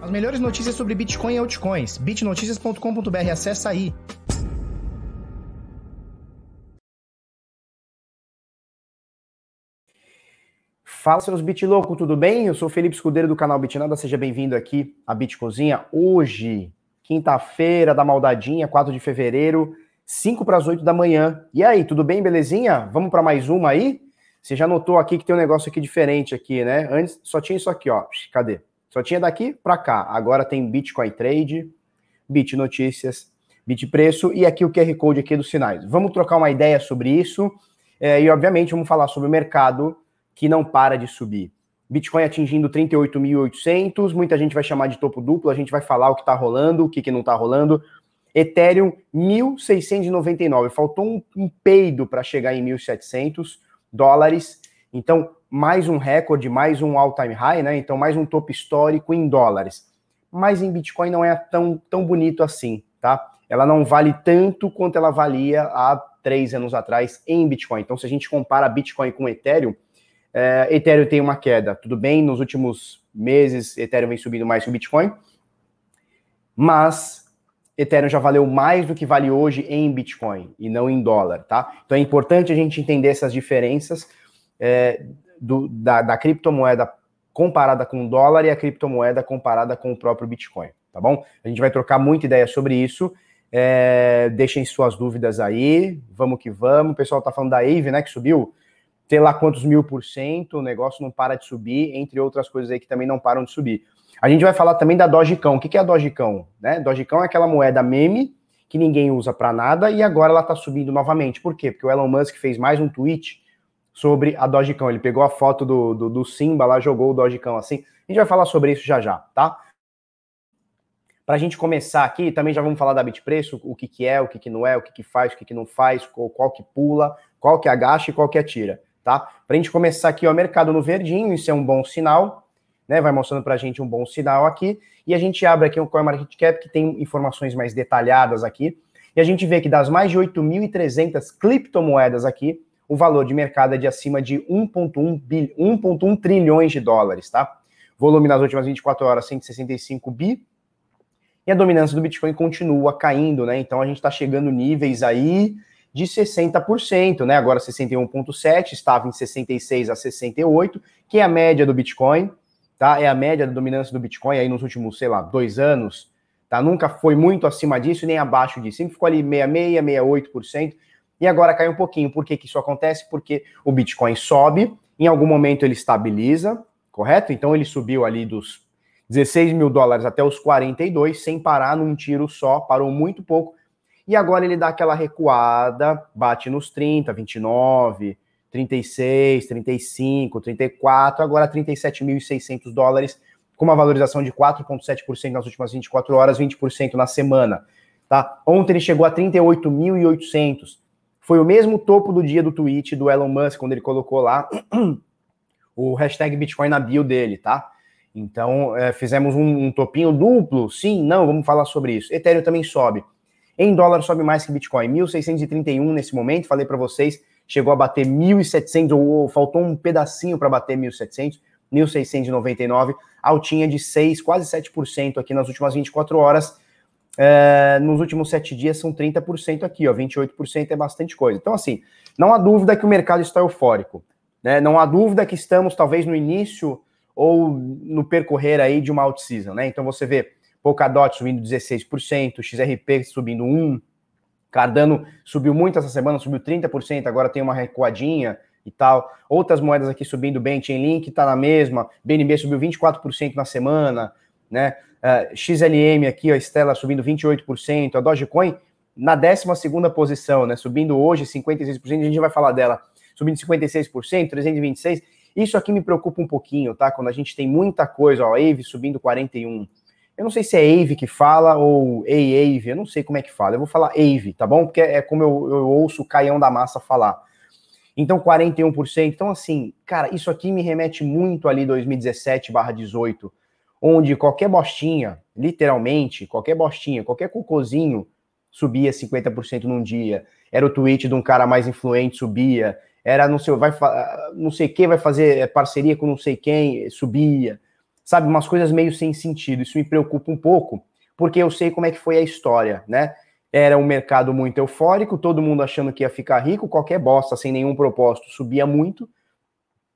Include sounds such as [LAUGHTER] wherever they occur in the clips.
As melhores notícias sobre Bitcoin e altcoins. bitnoticias.com.br. Acesse aí. Fala, seus Bitlouco, tudo bem? Eu sou Felipe Escudeiro do canal Bitnada, seja bem-vindo aqui à Bitcozinha. Hoje, quinta-feira da maldadinha, 4 de fevereiro, 5 para as 8 da manhã. E aí, tudo bem, belezinha? Vamos para mais uma aí? Você já notou aqui que tem um negócio aqui diferente aqui, né? Antes só tinha isso aqui, ó. Cadê? Só tinha daqui para cá. Agora tem Bitcoin Trade, Bit Notícias, Bit Preço e aqui o QR Code aqui dos sinais. Vamos trocar uma ideia sobre isso é, e, obviamente, vamos falar sobre o mercado que não para de subir. Bitcoin atingindo 38.800, muita gente vai chamar de topo duplo, a gente vai falar o que está rolando, o que, que não está rolando. Ethereum, 1.699, faltou um, um peido para chegar em 1.700 dólares. Então, mais um recorde, mais um all-time high, né? Então, mais um topo histórico em dólares. Mas em Bitcoin não é tão, tão bonito assim, tá? Ela não vale tanto quanto ela valia há três anos atrás em Bitcoin. Então, se a gente compara Bitcoin com Ethereum, é, Ethereum tem uma queda. Tudo bem, nos últimos meses, Ethereum vem subindo mais que o Bitcoin, mas Ethereum já valeu mais do que vale hoje em Bitcoin e não em dólar, tá? Então é importante a gente entender essas diferenças. É, do, da, da criptomoeda comparada com o dólar e a criptomoeda comparada com o próprio Bitcoin, tá bom? A gente vai trocar muita ideia sobre isso. É, deixem suas dúvidas aí, vamos que vamos. O pessoal tá falando da AVE, né, que subiu, sei lá quantos mil por cento, o negócio não para de subir, entre outras coisas aí que também não param de subir. A gente vai falar também da Dogecoin. O que é a Dogecoin? Né? Dogecoin é aquela moeda meme que ninguém usa para nada e agora ela tá subindo novamente. Por quê? Porque o Elon Musk fez mais um tweet sobre a Dogecoin. Ele pegou a foto do, do, do Simba lá, jogou o Dogecoin assim. A gente vai falar sobre isso já já, tá? Para a gente começar aqui, também já vamos falar da Bitpreço, o que, que é, o que, que não é, o que, que faz, o que, que não faz, qual, qual que pula, qual que agacha e qual que atira, tá? Para a gente começar aqui, o mercado no verdinho, isso é um bom sinal, né? Vai mostrando para a gente um bom sinal aqui. E a gente abre aqui um CoinMarketCap que tem informações mais detalhadas aqui. E a gente vê que das mais de 8.300 criptomoedas aqui, o valor de mercado é de acima de 1,1 trilhões de dólares, tá? Volume nas últimas 24 horas, 165 bi. E a dominância do Bitcoin continua caindo, né? Então a gente está chegando níveis aí de 60%, né? Agora 61,7, estava em 66 a 68, que é a média do Bitcoin, tá? É a média da dominância do Bitcoin aí nos últimos, sei lá, dois anos, tá? Nunca foi muito acima disso nem abaixo disso, sempre ficou ali 66, 68% e agora cai um pouquinho. Por que, que isso acontece? Porque o Bitcoin sobe, em algum momento ele estabiliza, correto? Então ele subiu ali dos 16 mil dólares até os 42, sem parar num tiro só, parou muito pouco. E agora ele dá aquela recuada, bate nos 30, 29, 36, 35, 34, agora 37.600 dólares, com uma valorização de 4,7% nas últimas 24 horas, 20% na semana. Tá? Ontem ele chegou a 38.800. Foi o mesmo topo do dia do tweet do Elon Musk, quando ele colocou lá [CLEARS THROAT] o hashtag Bitcoin na bio dele, tá? Então, é, fizemos um, um, topinho duplo, sim, não, vamos falar sobre isso. Ethereum também sobe. Em dólar sobe mais que Bitcoin, 1.631 nesse momento, falei para vocês, chegou a bater 1.700, ou, ou faltou um pedacinho para bater 1.700, 1.699, altinha de 6, quase 7% aqui nas últimas 24 horas, é, nos últimos sete dias são 30% aqui, ó, 28% é bastante coisa. Então, assim, não há dúvida que o mercado está eufórico, né? Não há dúvida que estamos talvez no início ou no percorrer aí de uma out-season, né? Então você vê Polkadot subindo 16%, XRP subindo 1%, Cardano subiu muito essa semana, subiu 30%, agora tem uma recuadinha e tal. Outras moedas aqui subindo bem, Chainlink está na mesma, BNB subiu 24% na semana, né? Uh, ah, XLM aqui, a Stella subindo 28%, a Dogecoin na 12 posição, né? Subindo hoje 56%, a gente vai falar dela, subindo 56%, 326%. Isso aqui me preocupa um pouquinho, tá? Quando a gente tem muita coisa, ó, Ave subindo 41%. Eu não sei se é Ave que fala ou Ave, eu não sei como é que fala. Eu vou falar Ave, tá bom? Porque é como eu, eu ouço o Caião da Massa falar. Então, 41%. Então, assim, cara, isso aqui me remete muito ali 2017/18 onde qualquer bostinha, literalmente, qualquer bostinha, qualquer cocôzinho subia 50% num dia. Era o tweet de um cara mais influente, subia. Era não sei, vai, não sei quem vai fazer parceria com não sei quem, subia. sabe, umas coisas meio sem sentido. Isso me preocupa um pouco, porque eu sei como é que foi a história, né? Era um mercado muito eufórico, todo mundo achando que ia ficar rico, qualquer bosta sem nenhum propósito subia muito.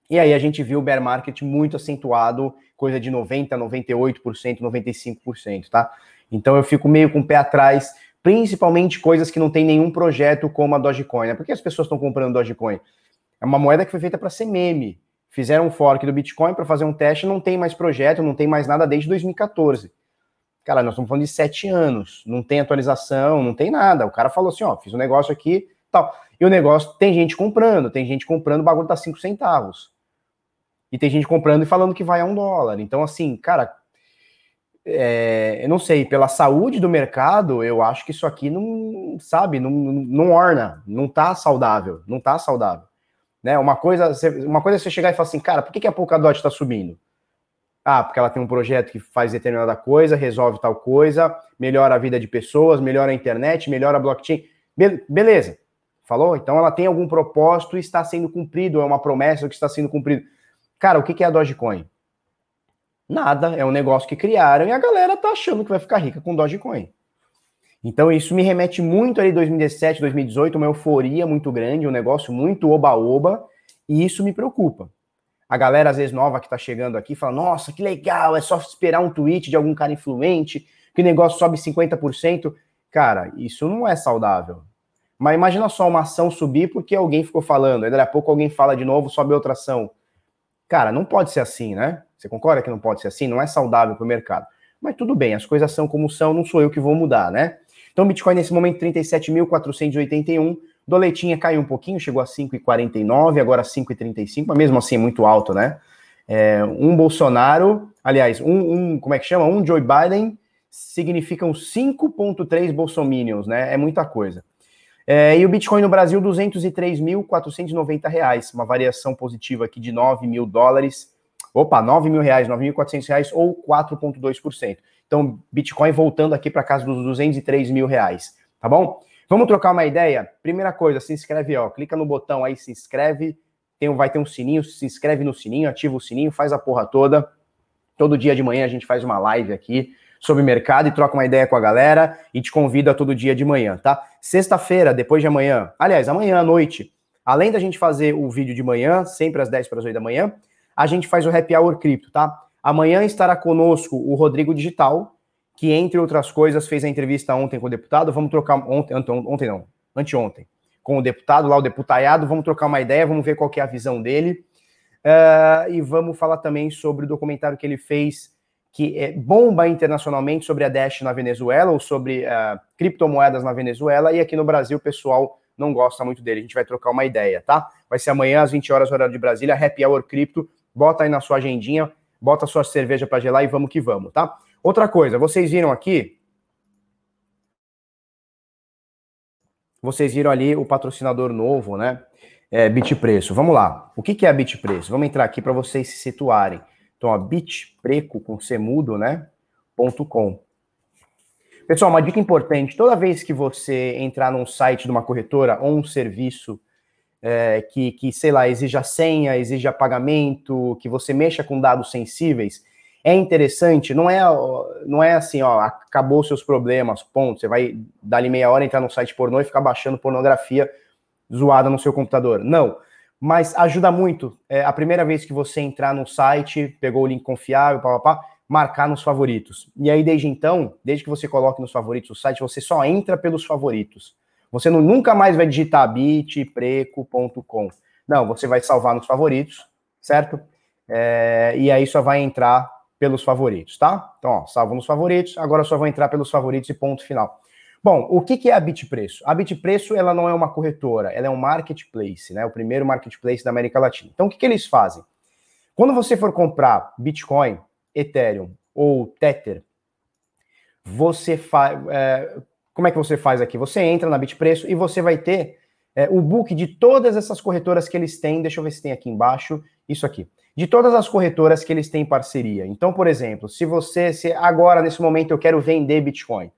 E aí a gente viu o bear market muito acentuado, coisa de 90, 98%, 95%, tá? Então eu fico meio com o pé atrás, principalmente coisas que não tem nenhum projeto como a Dogecoin. Né? Por que as pessoas estão comprando Dogecoin? É uma moeda que foi feita para ser meme fizeram um fork do Bitcoin para fazer um teste, não tem mais projeto, não tem mais nada desde 2014. Cara, nós estamos falando de sete anos, não tem atualização, não tem nada. O cara falou assim, ó, fiz um negócio aqui, tal. E o negócio, tem gente comprando, tem gente comprando, o bagulho tá cinco centavos. E tem gente comprando e falando que vai a um dólar. Então, assim, cara, é, eu não sei, pela saúde do mercado, eu acho que isso aqui não, sabe, não, não orna, não tá saudável, não tá saudável. Né? Uma, coisa, uma coisa é você chegar e falar assim, cara, por que, que a Polkadot está subindo? Ah, porque ela tem um projeto que faz determinada coisa, resolve tal coisa, melhora a vida de pessoas, melhora a internet, melhora a blockchain. Be beleza. Falou? Então ela tem algum propósito e está sendo cumprido, é uma promessa que está sendo cumprido. Cara, o que é a Dogecoin? Nada, é um negócio que criaram e a galera tá achando que vai ficar rica com Dogecoin. Então isso me remete muito ali 2017, 2018, uma euforia muito grande, um negócio muito oba-oba, e isso me preocupa. A galera às vezes nova que tá chegando aqui fala: "Nossa, que legal, é só esperar um tweet de algum cara influente, que o negócio sobe 50%". Cara, isso não é saudável. Mas imagina só uma ação subir porque alguém ficou falando, aí daqui a pouco alguém fala de novo, sobe outra ação. Cara, não pode ser assim, né? Você concorda que não pode ser assim? Não é saudável para o mercado. Mas tudo bem, as coisas são como são, não sou eu que vou mudar, né? Então, Bitcoin nesse momento 37.481. Doletinha caiu um pouquinho, chegou a 5,49, agora 5,35, mas mesmo assim é muito alto, né? É, um Bolsonaro, aliás, um, um, como é que chama? Um Joe Biden significam 5,3 bolsominions, né? É muita coisa. É, e o Bitcoin no Brasil, 203.490 reais, uma variação positiva aqui de 9 mil dólares. Opa, 9 mil reais, 9.400 reais ou 4,2%. Então, Bitcoin voltando aqui para casa dos 203 mil reais, tá bom? Vamos trocar uma ideia? Primeira coisa, se inscreve, ó, clica no botão aí, se inscreve, tem, vai ter um sininho, se inscreve no sininho, ativa o sininho, faz a porra toda. Todo dia de manhã a gente faz uma live aqui sobre mercado e troca uma ideia com a galera e te convida todo dia de manhã, tá? Sexta-feira, depois de amanhã, aliás, amanhã à noite, além da gente fazer o vídeo de manhã, sempre às 10 para as 8 da manhã, a gente faz o Happy Hour Cripto, tá? Amanhã estará conosco o Rodrigo Digital, que, entre outras coisas, fez a entrevista ontem com o deputado. Vamos trocar. Ontem, ontem não, anteontem, com o deputado, lá o deputado. Vamos trocar uma ideia, vamos ver qual é a visão dele. Uh, e vamos falar também sobre o documentário que ele fez, que é bomba internacionalmente sobre a Dash na Venezuela, ou sobre uh, criptomoedas na Venezuela. E aqui no Brasil, o pessoal não gosta muito dele. A gente vai trocar uma ideia, tá? Vai ser amanhã às 20 horas, horário de Brasília, Happy Hour Cripto. Bota aí na sua agendinha bota sua cerveja para gelar e vamos que vamos, tá? Outra coisa, vocês viram aqui? Vocês viram ali o patrocinador novo, né? É, Bitpreço. Vamos lá. O que, é Bitpreço? Vamos entrar aqui para vocês se situarem. Então, ó, bitpreco com semudo, né? Ponto .com. Pessoal, uma dica importante: toda vez que você entrar num site de uma corretora ou um serviço é, que, que, sei lá, exija senha, exija pagamento, que você mexa com dados sensíveis, é interessante, não é, não é assim, ó, acabou seus problemas, ponto. Você vai dali meia hora entrar no site pornô e ficar baixando pornografia zoada no seu computador. Não. Mas ajuda muito. É, a primeira vez que você entrar no site, pegou o link confiável, papapá, marcar nos favoritos. E aí, desde então, desde que você coloque nos favoritos o site, você só entra pelos favoritos. Você não, nunca mais vai digitar bitpreco.com. Não, você vai salvar nos favoritos, certo? É, e aí só vai entrar pelos favoritos, tá? Então, ó, salvo nos favoritos, agora só vou entrar pelos favoritos e ponto final. Bom, o que, é a Bitpreço? A Bitpreço, ela não é uma corretora, ela é um marketplace, né? O primeiro marketplace da América Latina. Então, o que, que eles fazem? Quando você for comprar Bitcoin, Ethereum ou Tether, você faz. É, como é que você faz aqui? Você entra na Bitpreço e você vai ter é, o book de todas essas corretoras que eles têm. Deixa eu ver se tem aqui embaixo. Isso aqui. De todas as corretoras que eles têm parceria. Então, por exemplo, se você, se agora, nesse momento, eu quero vender Bitcoin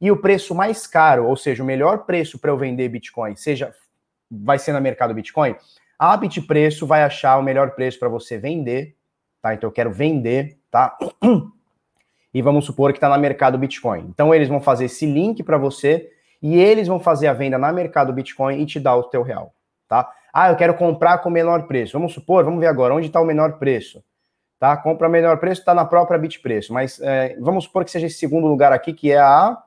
e o preço mais caro, ou seja, o melhor preço para eu vender Bitcoin, seja vai ser na mercado Bitcoin, a Bitpreço vai achar o melhor preço para você vender tá? Então eu quero vender, tá? E vamos supor que está na mercado Bitcoin. Então eles vão fazer esse link para você e eles vão fazer a venda na mercado Bitcoin e te dar o teu real, tá? Ah, eu quero comprar com menor preço. Vamos supor, vamos ver agora onde está o menor preço. Tá? Compra menor preço, está na própria Bitpreço. Mas é, vamos supor que seja esse segundo lugar aqui, que é a.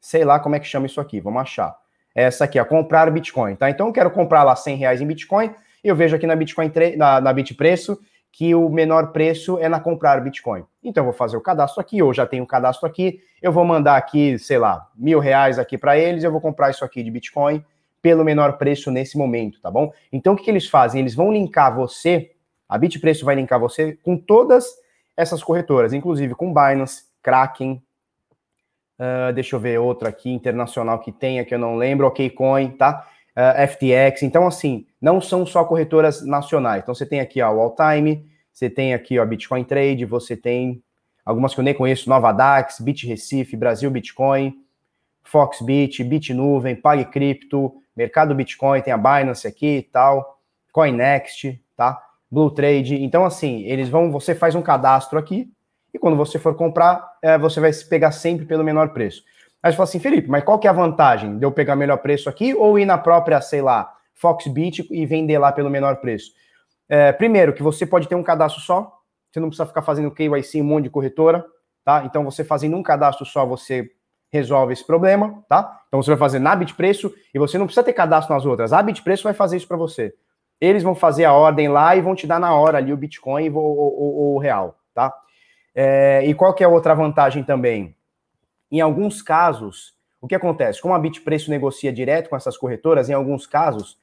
Sei lá como é que chama isso aqui, vamos achar. É essa aqui, a comprar Bitcoin. Tá? Então eu quero comprar lá 100 reais em Bitcoin. E eu vejo aqui na Bitcoin na, na Bitpreço que o menor preço é na comprar Bitcoin. Então eu vou fazer o cadastro aqui, ou já tenho o cadastro aqui, eu vou mandar aqui, sei lá, mil reais aqui para eles, eu vou comprar isso aqui de Bitcoin pelo menor preço nesse momento, tá bom? Então o que, que eles fazem? Eles vão linkar você, a Bitpreço vai linkar você com todas essas corretoras, inclusive com Binance, Kraken, uh, deixa eu ver outra aqui internacional que tenha que eu não lembro, OKCoin, tá? Uh, ah, FTX. Então, assim, não são só corretoras nacionais. Então, você tem aqui ó, o Alltime, você tem aqui ó, Bitcoin Trade, você tem algumas que eu nem conheço, Nova Dax, Bit Recife, Brasil Bitcoin, Foxbit, Bitnuvem, PagCrypto, Mercado Bitcoin, tem a Binance aqui e tal, CoinNext, tá? Blue Trade. Então, assim, eles vão, você faz um cadastro aqui e quando você for comprar, é, você vai se pegar sempre pelo menor preço. Aí você fala assim, Felipe, mas qual que é a vantagem de eu pegar melhor preço aqui ou ir na própria, sei lá, Foxbit e vender lá pelo menor preço? É, primeiro, que você pode ter um cadastro só, você não precisa ficar fazendo KYC em um monte de corretora, tá? Então, você fazendo um cadastro só, você resolve esse problema, tá? Então você vai fazer na Bitpreço e você não precisa ter cadastro nas outras. A Bitpreço vai fazer isso para você. Eles vão fazer a ordem lá e vão te dar na hora ali o Bitcoin ou, ou, o real, tá? É, e qual que é a outra vantagem também? Em alguns casos, o que acontece? Como a Bitpreço negocia direto com essas corretoras, em alguns casos,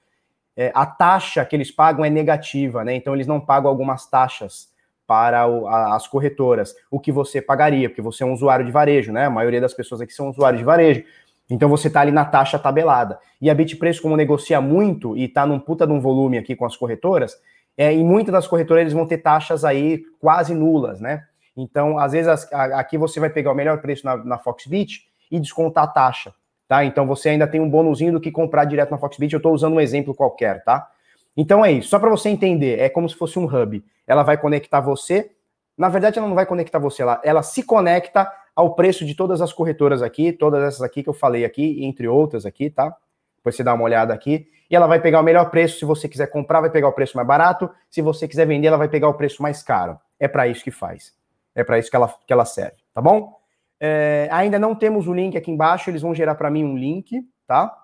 é, a taxa que eles pagam é negativa, né? Então eles não pagam algumas taxas para o, a, as corretoras, o que você pagaria, porque você é um usuário de varejo, né? A maioria das pessoas aqui são usuários de varejo. Então você está ali na taxa tabelada. E a Bitpreço, como negocia muito e está num puta de um volume aqui com as corretoras, é, em muitas das corretoras eles vão ter taxas aí quase nulas, né? Então, às vezes, aqui você vai pegar o melhor preço na, na Foxbit e descontar a taxa, tá? Então você ainda tem um bônusinho do que comprar direto na Foxbit. Eu estou usando um exemplo qualquer, tá? Então é isso. Só para você entender, é como se fosse um hub. Ela vai conectar você. Na verdade, ela não vai conectar você, ela, ela se conecta ao preço de todas as corretoras aqui, todas essas aqui que eu falei aqui, entre outras aqui, tá? Depois você dá uma olhada aqui. E ela vai pegar o melhor preço. Se você quiser comprar, vai pegar o preço mais barato. Se você quiser vender, ela vai pegar o preço mais caro. É para isso que faz. É para isso que ela, que ela serve, tá bom? É, ainda não temos o link aqui embaixo. Eles vão gerar para mim um link, tá?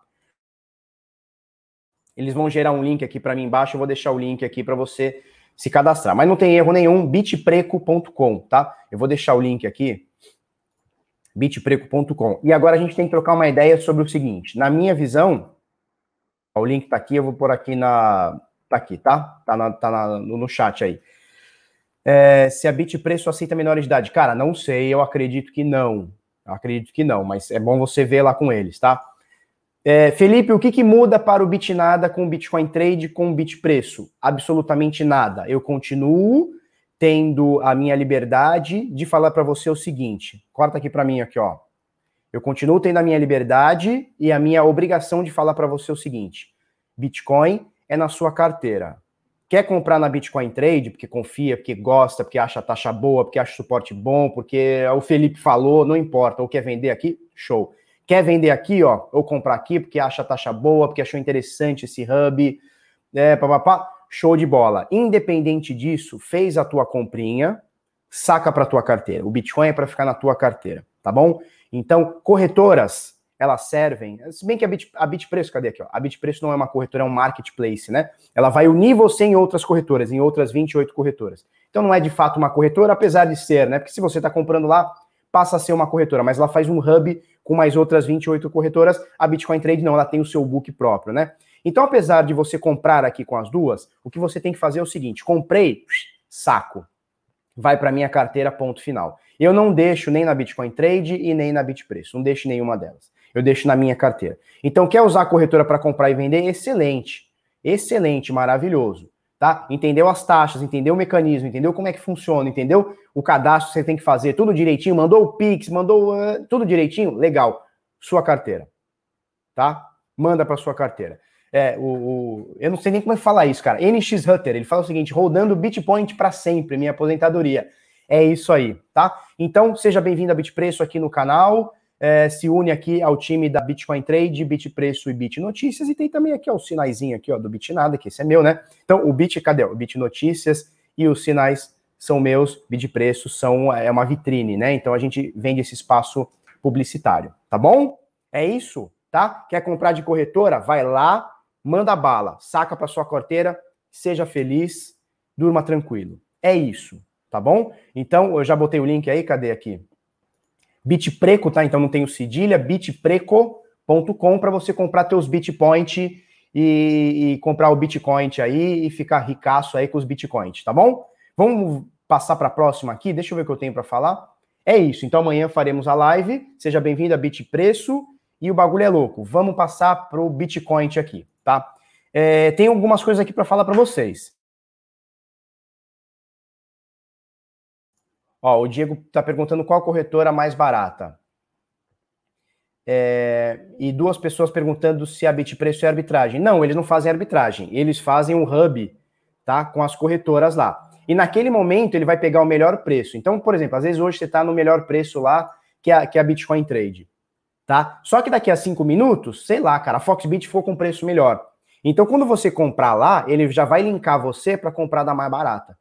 Eles vão gerar um link aqui para mim embaixo, eu vou deixar o link aqui para você se cadastrar. Mas não tem erro nenhum, bitpreco.com, tá? Eu vou deixar o link aqui, bitpreco.com. E agora a gente tem que trocar uma ideia sobre o seguinte, na minha visão, o link tá aqui, eu vou pôr aqui na... tá aqui, tá? Tá, na, tá na, no, chat aí. É, se a Bitpreço aceita menor de idade. Cara, não sei, eu acredito que não. Eu acredito que não, mas é bom você ver lá com eles, tá? É, Felipe, o que, que, muda para o Bitnada com o Bitcoin Trade com o Bitpreço? Absolutamente nada. Eu continuo tendo a minha liberdade de falar para você o seguinte. Corta aqui para mim aqui, ó. Eu continuo tendo a minha liberdade e a minha obrigação de falar para você o seguinte: Bitcoin é na sua carteira. Quer comprar na Bitcoin Trade porque confia, porque gosta, porque acha a taxa boa, porque acha suporte bom, porque o Felipe falou, não importa, ou quer vender aqui, show. Quer vender aqui, ó, ou comprar aqui porque acha a taxa boa, porque achou interessante esse hub, é, papapá, show de bola. Independente disso, fez a tua comprinha, saca para tua carteira. O Bitcoin é para ficar na tua carteira, tá bom? Então, corretoras, elas servem, se bem que a, Bit, a Bitpreço, cadê aqui, ó? A Bitpreço não é uma corretora, é um marketplace, né? Ela vai unir você em outras corretoras, em outras 28 corretoras. Então não é de fato uma corretora, apesar de ser, né? Porque se você está comprando lá, passa a ser uma corretora, mas ela faz um hub com mais outras 28 corretoras, a Bitcoin Trade não, ela tem o seu book próprio, né? Então, apesar de você comprar aqui com as duas, o que você tem que fazer é o seguinte: comprei, saco. Vai para minha carteira, ponto final. Eu não deixo nem na Bitcoin Trade e nem na Bitpreço, não deixo nenhuma delas. Eu deixo na minha carteira. Então, quer usar a corretora para comprar e vender? Excelente. Excelente, maravilhoso tá? Entendeu as taxas, entendeu o mecanismo, entendeu como é que funciona, entendeu o cadastro que você tem que fazer, tudo direitinho, mandou o Pix, mandou uh, tudo direitinho, legal. Sua carteira, tá? Manda para sua carteira. É, o, o, eu não sei nem como é falar isso, cara. NX Hutter, ele fala o seguinte: rodando Bitpoint para sempre, minha aposentadoria. É isso aí, tá? Então, seja bem-vindo a Bitpreço aqui no canal. É, se une aqui ao time da Bitcoin Trade, Bitpreço e Bit Notícias. E tem também aqui ó, o sinaizinho aqui ó, do Bitnada, que esse é meu, né? Então, o Bit, cadê? O Bit Notícias e os sinais são meus, Bitpreço são é uma vitrine, né? Então a gente vende esse espaço publicitário, tá bom? É isso, tá? Quer comprar de corretora? Vai lá, manda bala, saca para sua carteira, seja feliz, durma tranquilo. É isso, tá bom? Então, eu já botei o link aí, cadê aqui? Bitpreco, tá? Então não tem o cedilha, bitpreco.com para você comprar teus Bitpoint e, e, comprar o Bitcoin aí e ficar ricaço aí com os Bitcoins, tá bom? Vamos passar para a próxima aqui, deixa eu ver o que eu tenho para falar. É isso, então amanhã faremos a live, seja bem-vindo a Bitpreço e o bagulho é louco. Vamos passar para o Bitcoin aqui tá? É, tem algumas coisas aqui para falar para vocês. Ó, o Diego está perguntando qual corretora mais barata. É, e duas pessoas perguntando se a Bitpreço é arbitragem. Não, eles não fazem arbitragem. Eles fazem um hub, tá? Com as corretoras lá. E naquele momento ele vai pegar o melhor preço. Então, por exemplo, às vezes hoje você está no melhor preço lá que a, que a Bitcoin Trade tá? Só que daqui a cinco minutos, sei lá, cara, a Foxbit ficou com preço melhor. Então, quando você comprar lá, ele já vai linkar você para comprar da mais barata.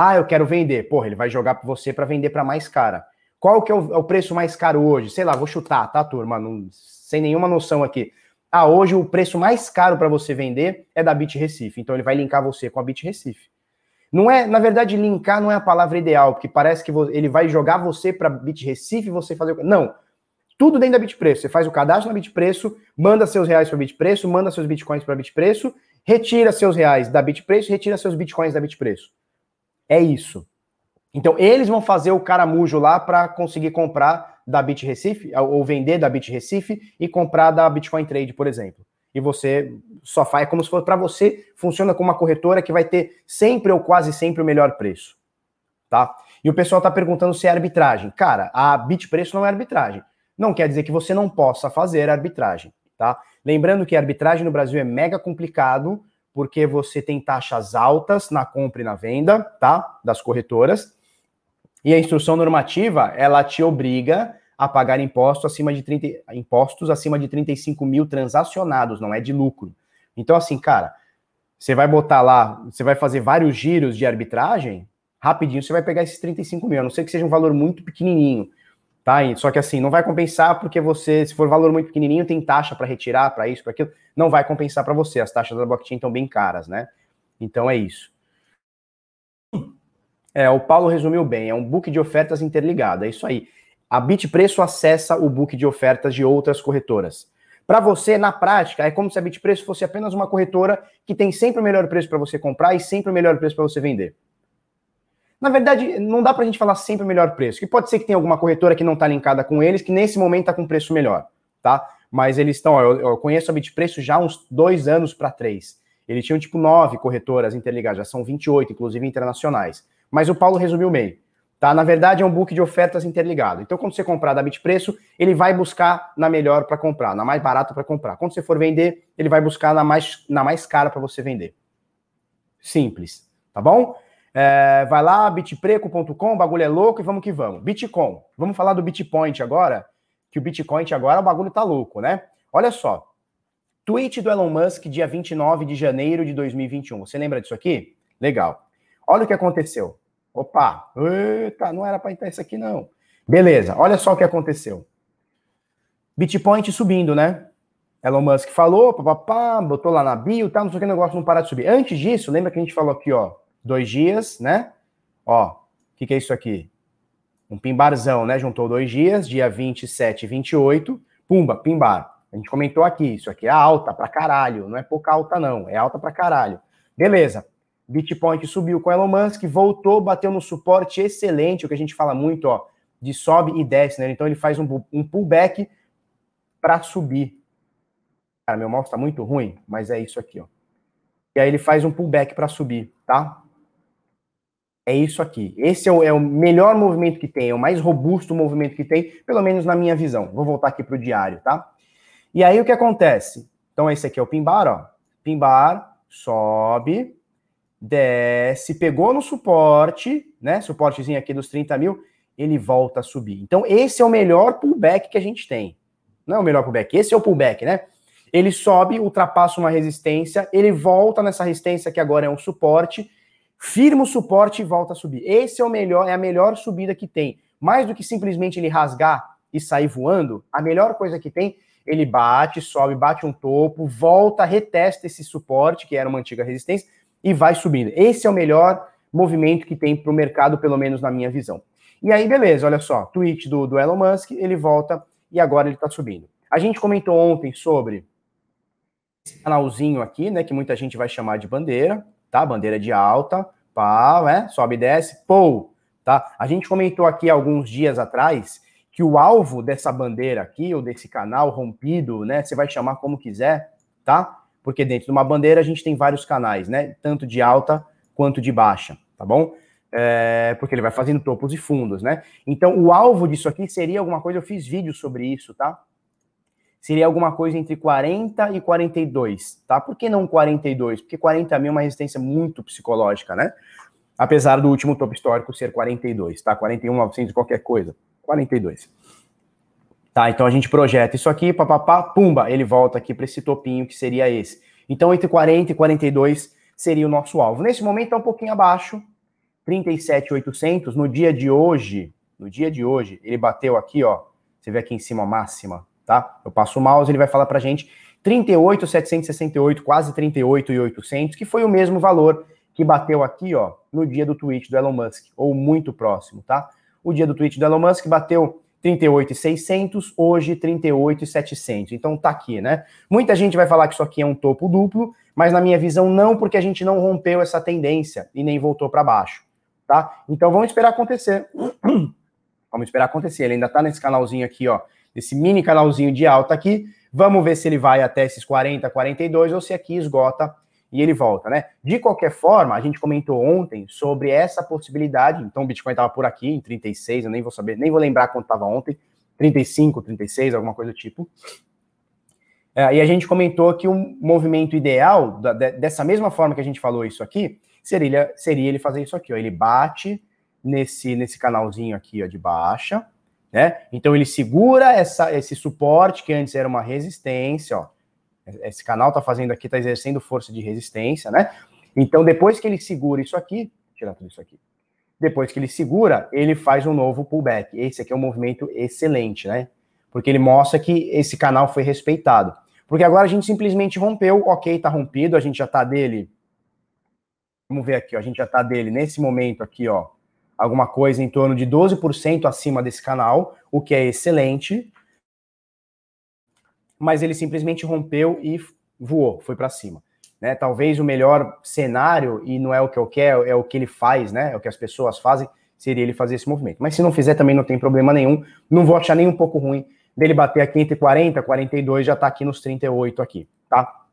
Ah, eu quero vender. Porra, ele vai jogar para você para vender para mais cara. Qual que é o, é o, preço mais caro hoje? Sei lá, vou chutar, tá, turma? Não, sem nenhuma noção aqui. Ah, hoje o preço mais caro para você vender é da Bit Recife. Então ele vai linkar você com a Bit Recife. Não é, na verdade, linkar não é a palavra ideal, porque parece que ele vai jogar você para Bit Recife e você fazer o. Não. Tudo dentro da Bitpreço. Você faz o cadastro na Bitpreço, manda seus reais para Bitpreço, manda seus bitcoins para Bitpreço, retira seus reais da Bitpreço, retira seus bitcoins da Bitpreço. É isso. Então, eles vão fazer o caramujo lá para conseguir comprar da Bit Recife, ou vender da Bit Recife e comprar da Bitcoin Trade, por exemplo. E você só faz é como se fosse para você, funciona como uma corretora que vai ter sempre ou quase sempre o melhor preço. Tá? E o pessoal está perguntando se é arbitragem. Cara, a Bitpreço não é arbitragem não quer dizer que você não possa fazer arbitragem, tá? Lembrando que arbitragem no Brasil é mega complicado, porque você tem taxas altas na compra e na venda, tá? Das corretoras. E a instrução normativa, ela te obriga a pagar impostos acima de 30, impostos acima de 35 mil transacionados, não é de lucro. Então, assim, cara, você vai botar lá, você vai fazer vários giros de arbitragem, rapidinho você vai pegar esses 35 mil, a não ser que seja um valor muito pequenininho. Tá? Só que assim, não vai compensar porque você, se for valor muito pequenininho, tem taxa para retirar, para isso, para aquilo, não vai compensar para você. As taxas da blockchain estão bem caras, né? Então é isso. É, o Paulo resumiu bem, é um book de ofertas interligado, é isso aí. A Bitpreço acessa o book de ofertas de outras corretoras. Para você, na prática, é como se a Bitpreço fosse apenas uma corretora que tem sempre o melhor preço para você comprar e sempre o melhor preço para você vender. Na verdade, não dá para a gente falar sempre o melhor preço, que pode ser que tenha alguma corretora que não está linkada com eles, que nesse momento está com preço melhor, tá? Mas eles estão, eu, eu, conheço a Bitpreço já há uns dois anos para três. Eles tinham tipo nove corretoras interligadas, já são 28, inclusive internacionais. Mas o Paulo resumiu meio. Tá? Na verdade, é um book de ofertas interligado. Então, quando você comprar da Bitpreço, ele vai buscar na melhor para comprar, na mais barata para comprar. Quando você for vender, ele vai buscar na mais, na mais cara para você vender. Simples, tá bom? É, vai lá, bitpreco.com, bagulho é louco e vamos que vamos. Bitcoin. Vamos falar do Bitpoint agora, que o Bitcoin agora o bagulho tá louco, né? Olha só. Tweet do Elon Musk, dia 29 de janeiro de 2021. Você lembra disso aqui? Legal. Olha o que aconteceu. Opa, eita, não era para entrar isso aqui não. Beleza, olha só o que aconteceu. Bitpoint subindo, né? Elon Musk falou, papapá, botou lá na bio, tá, não sei o que, o negócio não parar de subir. Antes disso, lembra que a gente falou aqui, ó, dois dias, né? Ó, o que, que é isso aqui? Um pimbarzão, né? Juntou dois dias, dia 27 e 28. Pumba, pimbar. A gente comentou aqui, isso aqui é alta pra caralho. Não é pouca alta, não. É alta pra caralho. Beleza. Bitcoin subiu com Elon Musk, voltou, bateu no suporte excelente, o que a gente fala muito, ó, de sobe e desce, né? Então ele faz um, um pullback para subir. Cara, meu mouse tá muito ruim, mas é isso aqui, ó. E aí ele faz um pullback para subir, tá? É isso aqui. Esse é o, é o, melhor movimento que tem, é o mais robusto movimento que tem, pelo menos na minha visão. Vou voltar aqui para o diário, tá? E aí o que acontece? Então esse aqui é o pin bar, ó. Pin bar, sobe, desce, pegou no suporte, né? Suportezinho aqui dos 30 mil, ele volta a subir. Então esse é o melhor pullback que a gente tem. Não é o melhor pullback, esse é o pullback, né? Ele sobe, ultrapassa uma resistência, ele volta nessa resistência que agora é um suporte, firma o suporte e volta a subir. Esse é o melhor, é a melhor subida que tem. Mais do que simplesmente ele rasgar e sair voando, a melhor coisa que tem, ele bate, sobe, bate um topo, volta, retesta esse suporte, que era uma antiga resistência, e vai subindo. Esse é o melhor movimento que tem para o mercado, pelo menos na minha visão. E aí, beleza, olha só, tweet do, do Elon Musk, ele volta e agora ele está subindo. A gente comentou ontem sobre esse canalzinho aqui, né, que muita gente vai chamar de bandeira, tá? Bandeira de alta, pá, né? Sobe e desce, pô, tá? A gente comentou aqui alguns dias atrás que o alvo dessa bandeira aqui, ou desse canal rompido, né? Você vai chamar como quiser, tá? Porque dentro de uma bandeira a gente tem vários canais, né? Tanto de alta quanto de baixa, tá bom? É, porque ele vai fazendo topos e fundos, né? Então, o alvo disso aqui seria alguma coisa, eu fiz vídeo sobre isso, tá? Seria alguma coisa entre 40 e 42, tá? Por que não 42? Porque 40 mil é uma resistência muito psicológica, né? Apesar do último topo histórico ser 42, tá? 41, 900 qualquer coisa. 42. Tá, então a gente projeta isso aqui, papapá, pumba, ele volta aqui para esse topinho que seria esse. Então entre 40 e 42 seria o nosso alvo. Nesse momento é um pouquinho abaixo, 37,800. No dia de hoje, no dia de hoje, ele bateu aqui, ó. Você vê aqui em cima a máxima, tá? Eu passo o mouse, ele vai falar pra gente 38,768, quase 38,800, que foi o mesmo valor que bateu aqui, ó, no dia do tweet do Elon Musk, ou muito próximo, tá? O dia do tweet do Elon Musk bateu 38,600, hoje 38,700. Então tá aqui, né? Muita gente vai falar que isso aqui é um topo duplo, mas na minha visão não, porque a gente não rompeu essa tendência e nem voltou para baixo, tá? Então vamos esperar acontecer. [CLEARS THROAT] Vamos esperar acontecer. Ele ainda tá nesse canalzinho aqui, ó, esse mini canalzinho de alta aqui. Vamos ver se ele vai até esses 40, 42 ou se aqui esgota e ele volta, né? De qualquer forma, a gente comentou ontem sobre essa possibilidade. Então, o Bitcoin estava por aqui em 36, eu nem vou saber, nem vou lembrar quanto estava ontem, 35, 36, alguma coisa do tipo. É, e a gente comentou que um movimento ideal, da, de, dessa mesma forma que a gente falou isso aqui, seria, seria ele fazer isso aqui, ó. Ele bate nesse, nesse canalzinho aqui ó, de baixa, né? Então ele segura essa, esse suporte que antes era uma resistência, ó esse canal está fazendo aqui, está exercendo força de resistência, né? Então, depois que ele segura isso aqui, tirar tudo isso aqui. Depois que ele segura, ele faz um novo pullback. Esse aqui é um movimento excelente, né? Porque ele mostra que esse canal foi respeitado. Porque agora a gente simplesmente rompeu, ok, tá rompido, a gente já tá dele. Vamos ver aqui, ó, a gente já tá dele nesse momento aqui, ó, alguma coisa em torno de 12% acima desse canal, o que é excelente mas ele simplesmente rompeu e voou, foi para cima. Né? Talvez o melhor cenário, e não é o que eu quero, é o que ele faz, né? É o que as pessoas fazem, seria ele fazer esse movimento. Mas se não fizer, também não tem problema nenhum. Não vou achar nem um pouco ruim dele bater aqui entre 40, 42, já está aqui nos 38 aqui, tá?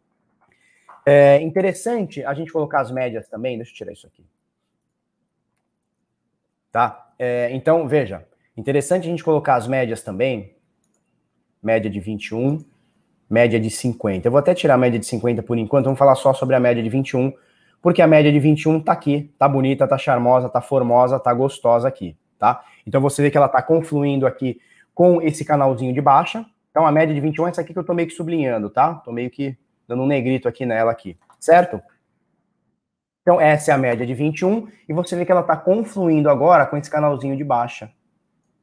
É interessante a gente colocar as médias também. Deixa eu tirar isso aqui. Tá? É, então, veja. Interessante a gente colocar as médias também. Média de 21 média de 50. Eu vou até tirar a média de 50 por enquanto, vamos falar só sobre a média de 21, porque a média de 21 tá aqui, tá bonita, tá charmosa, tá formosa, tá gostosa aqui, tá? Então você vê que ela tá confluindo aqui com esse canalzinho de baixa. Então a média de 21 é essa aqui que eu tô meio que sublinhando, tá? Tô meio que dando um negrito aqui nela aqui, certo? Então essa é a média de 21 e você vê que ela tá confluindo agora com esse canalzinho de baixa,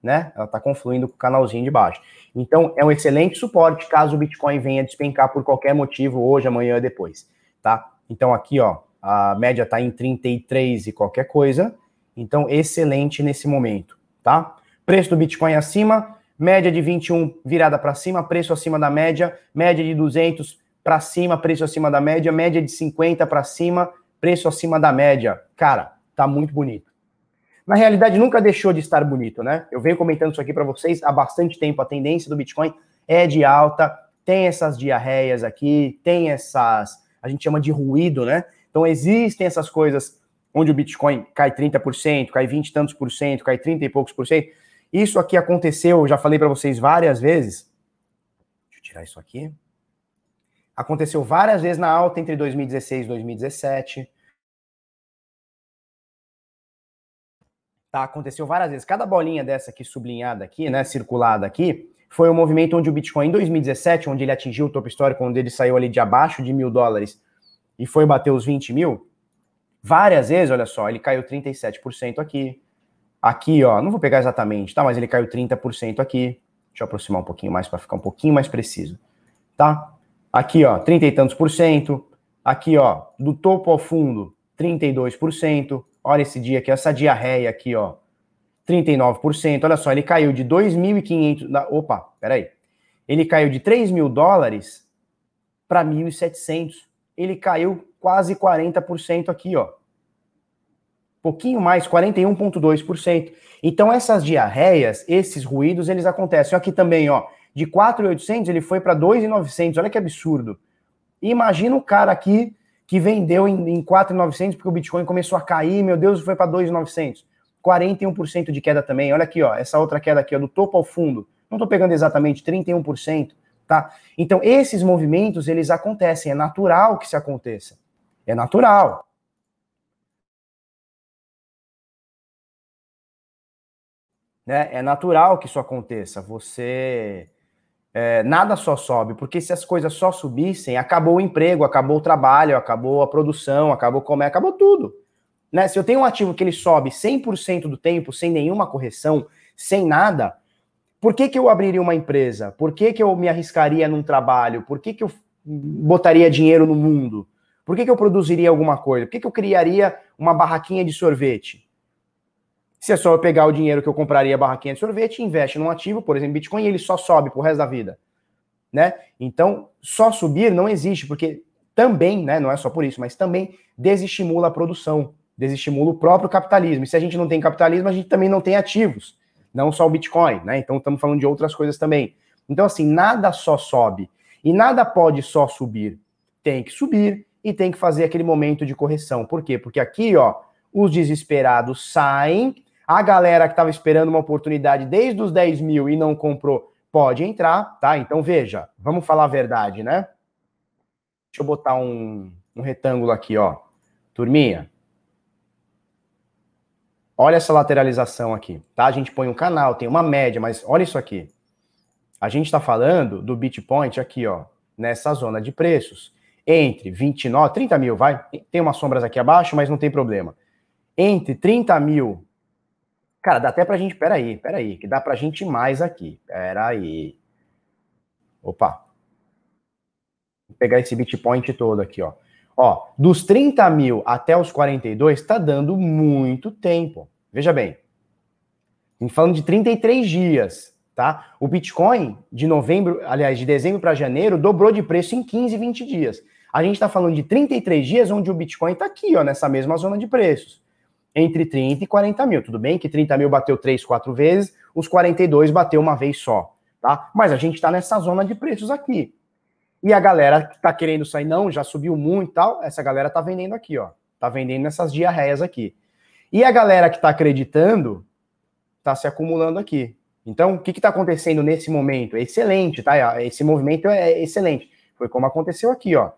né? Ela está confluindo com o canalzinho de baixo. Então, é um excelente suporte caso o Bitcoin venha despencar por qualquer motivo, hoje, amanhã, depois, tá? Então, aqui, ó, a média está em 33 e qualquer coisa. Então, excelente nesse momento, tá? Preço do Bitcoin acima, média de 21 virada para cima, preço acima da média, média de 200 para cima, preço acima da média, média de 50 para cima, preço acima da média. Cara, tá muito bonito na realidade nunca deixou de estar bonito, né? Eu venho comentando isso aqui para vocês há bastante tempo. A tendência do Bitcoin é de alta, tem essas diarreias aqui, tem essas, a gente chama de ruído, né? Então existem essas coisas onde o Bitcoin cai 30%, cai 20 e tantos por cento, cai 30 e poucos por cento. Isso aqui aconteceu, eu já falei para vocês várias vezes. Deixa eu tirar isso aqui. Aconteceu várias vezes na alta entre 2016 e 2017. Tá, aconteceu várias vezes. Cada bolinha dessa aqui sublinhada aqui, né, circulada aqui, foi um movimento onde o Bitcoin, em 2017, onde ele atingiu o topo histórico, onde ele saiu ali de abaixo de mil dólares e foi bater os 20 mil, várias vezes, olha só, ele caiu 37% aqui. Aqui, ó, não vou pegar exatamente, tá? Mas ele caiu 30% aqui. Deixa eu aproximar um pouquinho mais para ficar um pouquinho mais preciso, tá? Aqui, ó, 30 e tantos por cento. Aqui, ó, do topo ao fundo, 32%. Olha esse dia aqui, essa diarreia aqui, ó. 39%. Olha só, ele caiu de 2.500. Opa, peraí. Ele caiu de 3 mil dólares para 1.700. Ele caiu quase 40% aqui, ó. Pouquinho mais, 41,2%. Então, essas diarreias, esses ruídos, eles acontecem. Aqui também, ó. De 4.800 ele foi para 2.900. Olha que absurdo. Imagina o cara aqui que vendeu em, em 4.900 porque o Bitcoin começou a cair, meu Deus, foi para 2.900. 41% de queda também. Olha aqui, ó, essa outra queda aqui, ó, do topo ao fundo. Não estou pegando exatamente 31%, tá? Então, esses movimentos, eles acontecem, é natural que se aconteça. É natural. Né? É natural que isso aconteça. Você é, nada só sobe, porque se as coisas só subissem, acabou o emprego, acabou o trabalho, acabou a produção, acabou o comércio, acabou tudo. Né? Se eu tenho um ativo que ele sobe 100% do tempo, sem nenhuma correção, sem nada, por que, que eu abriria uma empresa? Por que, que eu me arriscaria num trabalho? Por que, que eu botaria dinheiro no mundo? Por que, que eu produziria alguma coisa? Por que, que eu criaria uma barraquinha de sorvete? Se é só eu pegar o dinheiro que eu compraria a barraquinha de sorvete e investe num ativo, por exemplo, Bitcoin, e ele só sobe pro resto da vida. Né? Então, só subir não existe, porque também, né, não é só por isso, mas também desestimula a produção, desestimula o próprio capitalismo. E se a gente não tem capitalismo, a gente também não tem ativos, não só o Bitcoin, né? Então estamos falando de outras coisas também. Então, assim, nada só sobe e nada pode só subir. Tem que subir e tem que fazer aquele momento de correção. Por quê? Porque aqui, ó, os desesperados saem a galera que estava esperando uma oportunidade desde os 10 mil e não comprou, pode entrar, tá? Então veja, vamos falar a verdade, né? Deixa eu botar um, um retângulo aqui, ó. Turminha, olha essa lateralização aqui, tá? A gente põe um canal, tem uma média, mas olha isso aqui. A gente está falando do Bitpoint aqui, ó, nessa zona de preços. Entre 29, 30 mil, vai. Tem umas sombras aqui abaixo, mas não tem problema. Entre 30 mil Cara, dá até pra gente. Peraí, peraí, que dá pra gente mais aqui. Peraí. Opa. Vou pegar esse Bitpoint todo aqui, ó. Ó, dos 30 mil até os 42, tá dando muito tempo. Veja bem. Estamos falando de 33 dias, tá? O Bitcoin de novembro, aliás, de dezembro para janeiro, dobrou de preço em 15, 20 dias. A gente está falando de 33 dias onde o Bitcoin está aqui, ó, nessa mesma zona de preços entre 30 e 40 mil. Tudo bem que 30 mil bateu 3, 4 vezes, os 42 bateu uma vez só, tá? Mas a gente está nessa zona de preços aqui. E a galera que tá querendo sair, não, já subiu muito e tal, essa galera tá vendendo aqui, ó. Tá vendendo nessas diarreias aqui. E a galera que tá acreditando, tá se acumulando aqui. Então, o que que tá acontecendo nesse momento? É excelente, tá? Esse movimento é excelente. Foi como aconteceu aqui, ó.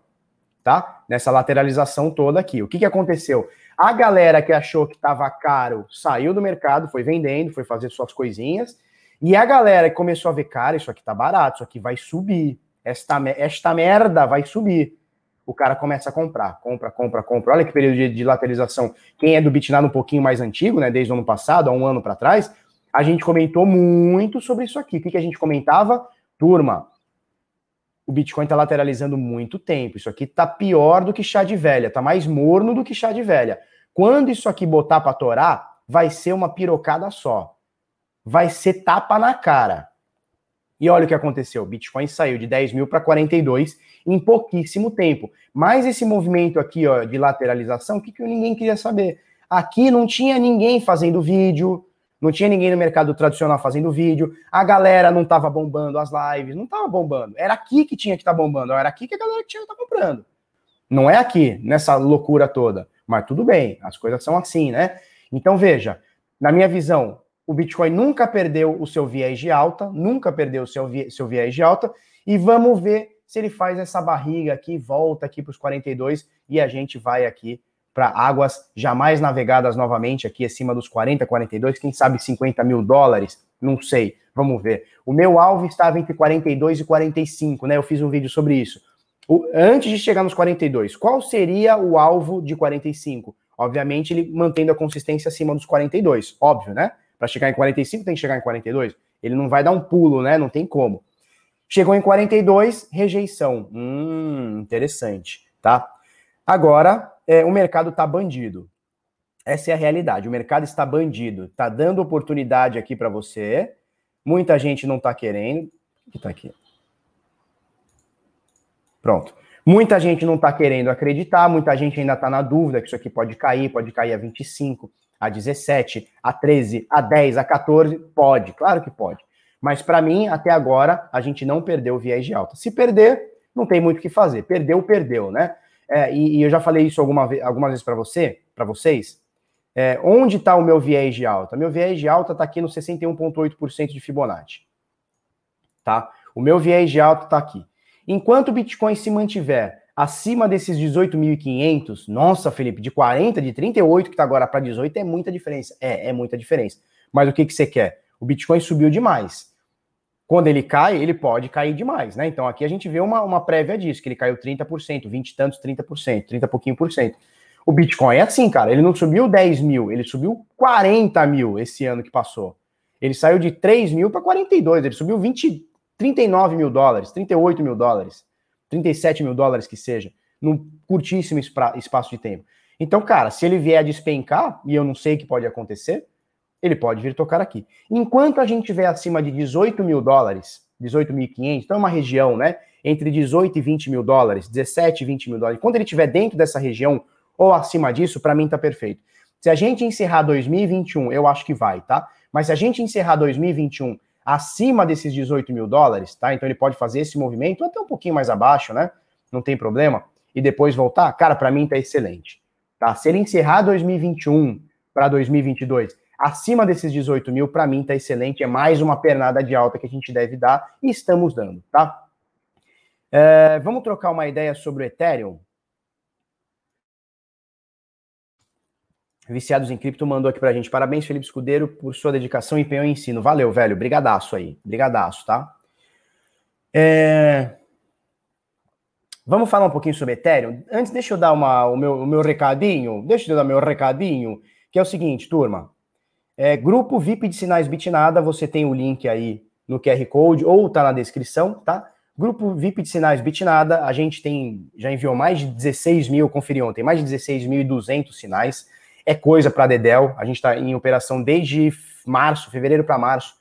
Tá? Nessa lateralização toda aqui. O que que aconteceu? A galera que achou que estava caro saiu do mercado, foi vendendo, foi fazer suas coisinhas. E a galera que começou a ver, cara, isso aqui tá barato, isso aqui vai subir. Esta, esta merda vai subir. O cara começa a comprar, compra, compra, compra. Olha que período de, de lateralização. Quem é do Bitnado um pouquinho mais antigo, né, desde o ano passado, há um ano para trás, a gente comentou muito sobre isso aqui. O que, que a gente comentava? Turma, o Bitcoin está lateralizando muito tempo. Isso aqui está pior do que chá de velha, está mais morno do que chá de velha. Quando isso aqui botar para torar, vai ser uma pirocada só. Vai ser tapa na cara. E olha o que aconteceu: o Bitcoin saiu de 10 mil para 42 em pouquíssimo tempo. Mas esse movimento aqui ó, de lateralização, o que, que ninguém queria saber? Aqui não tinha ninguém fazendo vídeo, não tinha ninguém no mercado tradicional fazendo vídeo, a galera não estava bombando as lives, não estava bombando. Era aqui que tinha que estar tá bombando, era aqui que a galera tinha que estar tá comprando. Não é aqui, nessa loucura toda. Mas tudo bem, as coisas são assim, né? Então veja, na minha visão, o Bitcoin nunca perdeu o seu viés de alta, nunca perdeu o seu, vi seu viés de alta, e vamos ver se ele faz essa barriga aqui, volta aqui para os 42 e a gente vai aqui para águas jamais navegadas novamente, aqui acima dos 40, 42, quem sabe 50 mil dólares, não sei, vamos ver. O meu alvo estava entre 42 e 45, né? Eu fiz um vídeo sobre isso. O, antes de chegar nos 42, qual seria o alvo de 45? Obviamente, ele mantendo a consistência acima dos 42, óbvio, né? Para chegar em 45, tem que chegar em 42. Ele não vai dar um pulo, né? Não tem como. Chegou em 42, rejeição. Hum, interessante, tá? Agora, é, o mercado está bandido. Essa é a realidade. O mercado está bandido. Está dando oportunidade aqui para você. Muita gente não está querendo. O que está aqui? Pronto. Muita gente não está querendo acreditar, muita gente ainda está na dúvida que isso aqui pode cair, pode cair a 25, a 17, a 13, a 10, a 14. Pode, claro que pode. Mas para mim, até agora, a gente não perdeu o viés de alta. Se perder, não tem muito o que fazer. Perdeu, perdeu, né? É, e, e, eu já falei isso alguma, algumas vezes para você, para vocês. É, onde está o meu viés de alta? Meu viés de alta está aqui no 61,8% de Fibonacci. Tá? O meu viés de alta está aqui. Enquanto o Bitcoin se mantiver acima desses 18.500, nossa, Felipe, de 40, de 38 que está agora para 18 é muita diferença. É, é muita diferença. Mas o que, que você quer? O Bitcoin subiu demais. Quando ele cai, ele pode cair demais, né? Então aqui a gente vê uma, uma prévia disso, que ele caiu 30%, 20 e tantos, 30%, 30 pouquinho por cento. O Bitcoin é assim, cara, ele não subiu 10 mil, ele subiu 40 mil esse ano que passou. Ele saiu de 3 mil para 42, ele subiu 20, 39 mil dólares, 38 mil dólares, 37 mil dólares que seja, num curtíssimo espaço de tempo. Então, cara, se ele vier a despencar, e eu não sei o que pode acontecer, ele pode vir tocar aqui. Enquanto a gente tiver acima de 18 mil dólares, 18.500, então é uma região, né, entre 18 e 20 mil dólares, 17 e 20 mil dólares, quando ele estiver dentro dessa região ou acima disso, para mim tá perfeito. Se a gente encerrar 2021, eu acho que vai, tá? Mas se a gente encerrar 2021 acima desses 18 mil dólares, tá? Então ele pode fazer esse movimento até um pouquinho mais abaixo, né? Não tem problema. E depois voltar, cara, para mim tá excelente, tá? Se ele encerrar 2021 para 2022 acima desses 18 mil, para mim tá excelente. É mais uma pernada de alta que a gente deve dar e estamos dando, tá? É, vamos trocar uma ideia sobre o Ethereum? Viciados em Cripto mandou aqui pra gente. Parabéns, Felipe Escudeiro, por sua dedicação, empenho e ensino. Valeu, velho. Brigadaço aí. Brigadaço, tá? É... Vamos falar um pouquinho sobre Ethereum? Antes, deixa eu dar uma, o, meu, o meu recadinho. Deixa eu dar meu recadinho, que é o seguinte, turma. É, grupo VIP de sinais Bitnada, você tem o link aí no QR Code ou tá na descrição, tá? Grupo VIP de sinais Bitnada, a gente tem, já enviou mais de 16 mil, conferi ontem, mais de 16.200 sinais. É coisa para Dedel, a gente está em operação desde março, fevereiro para março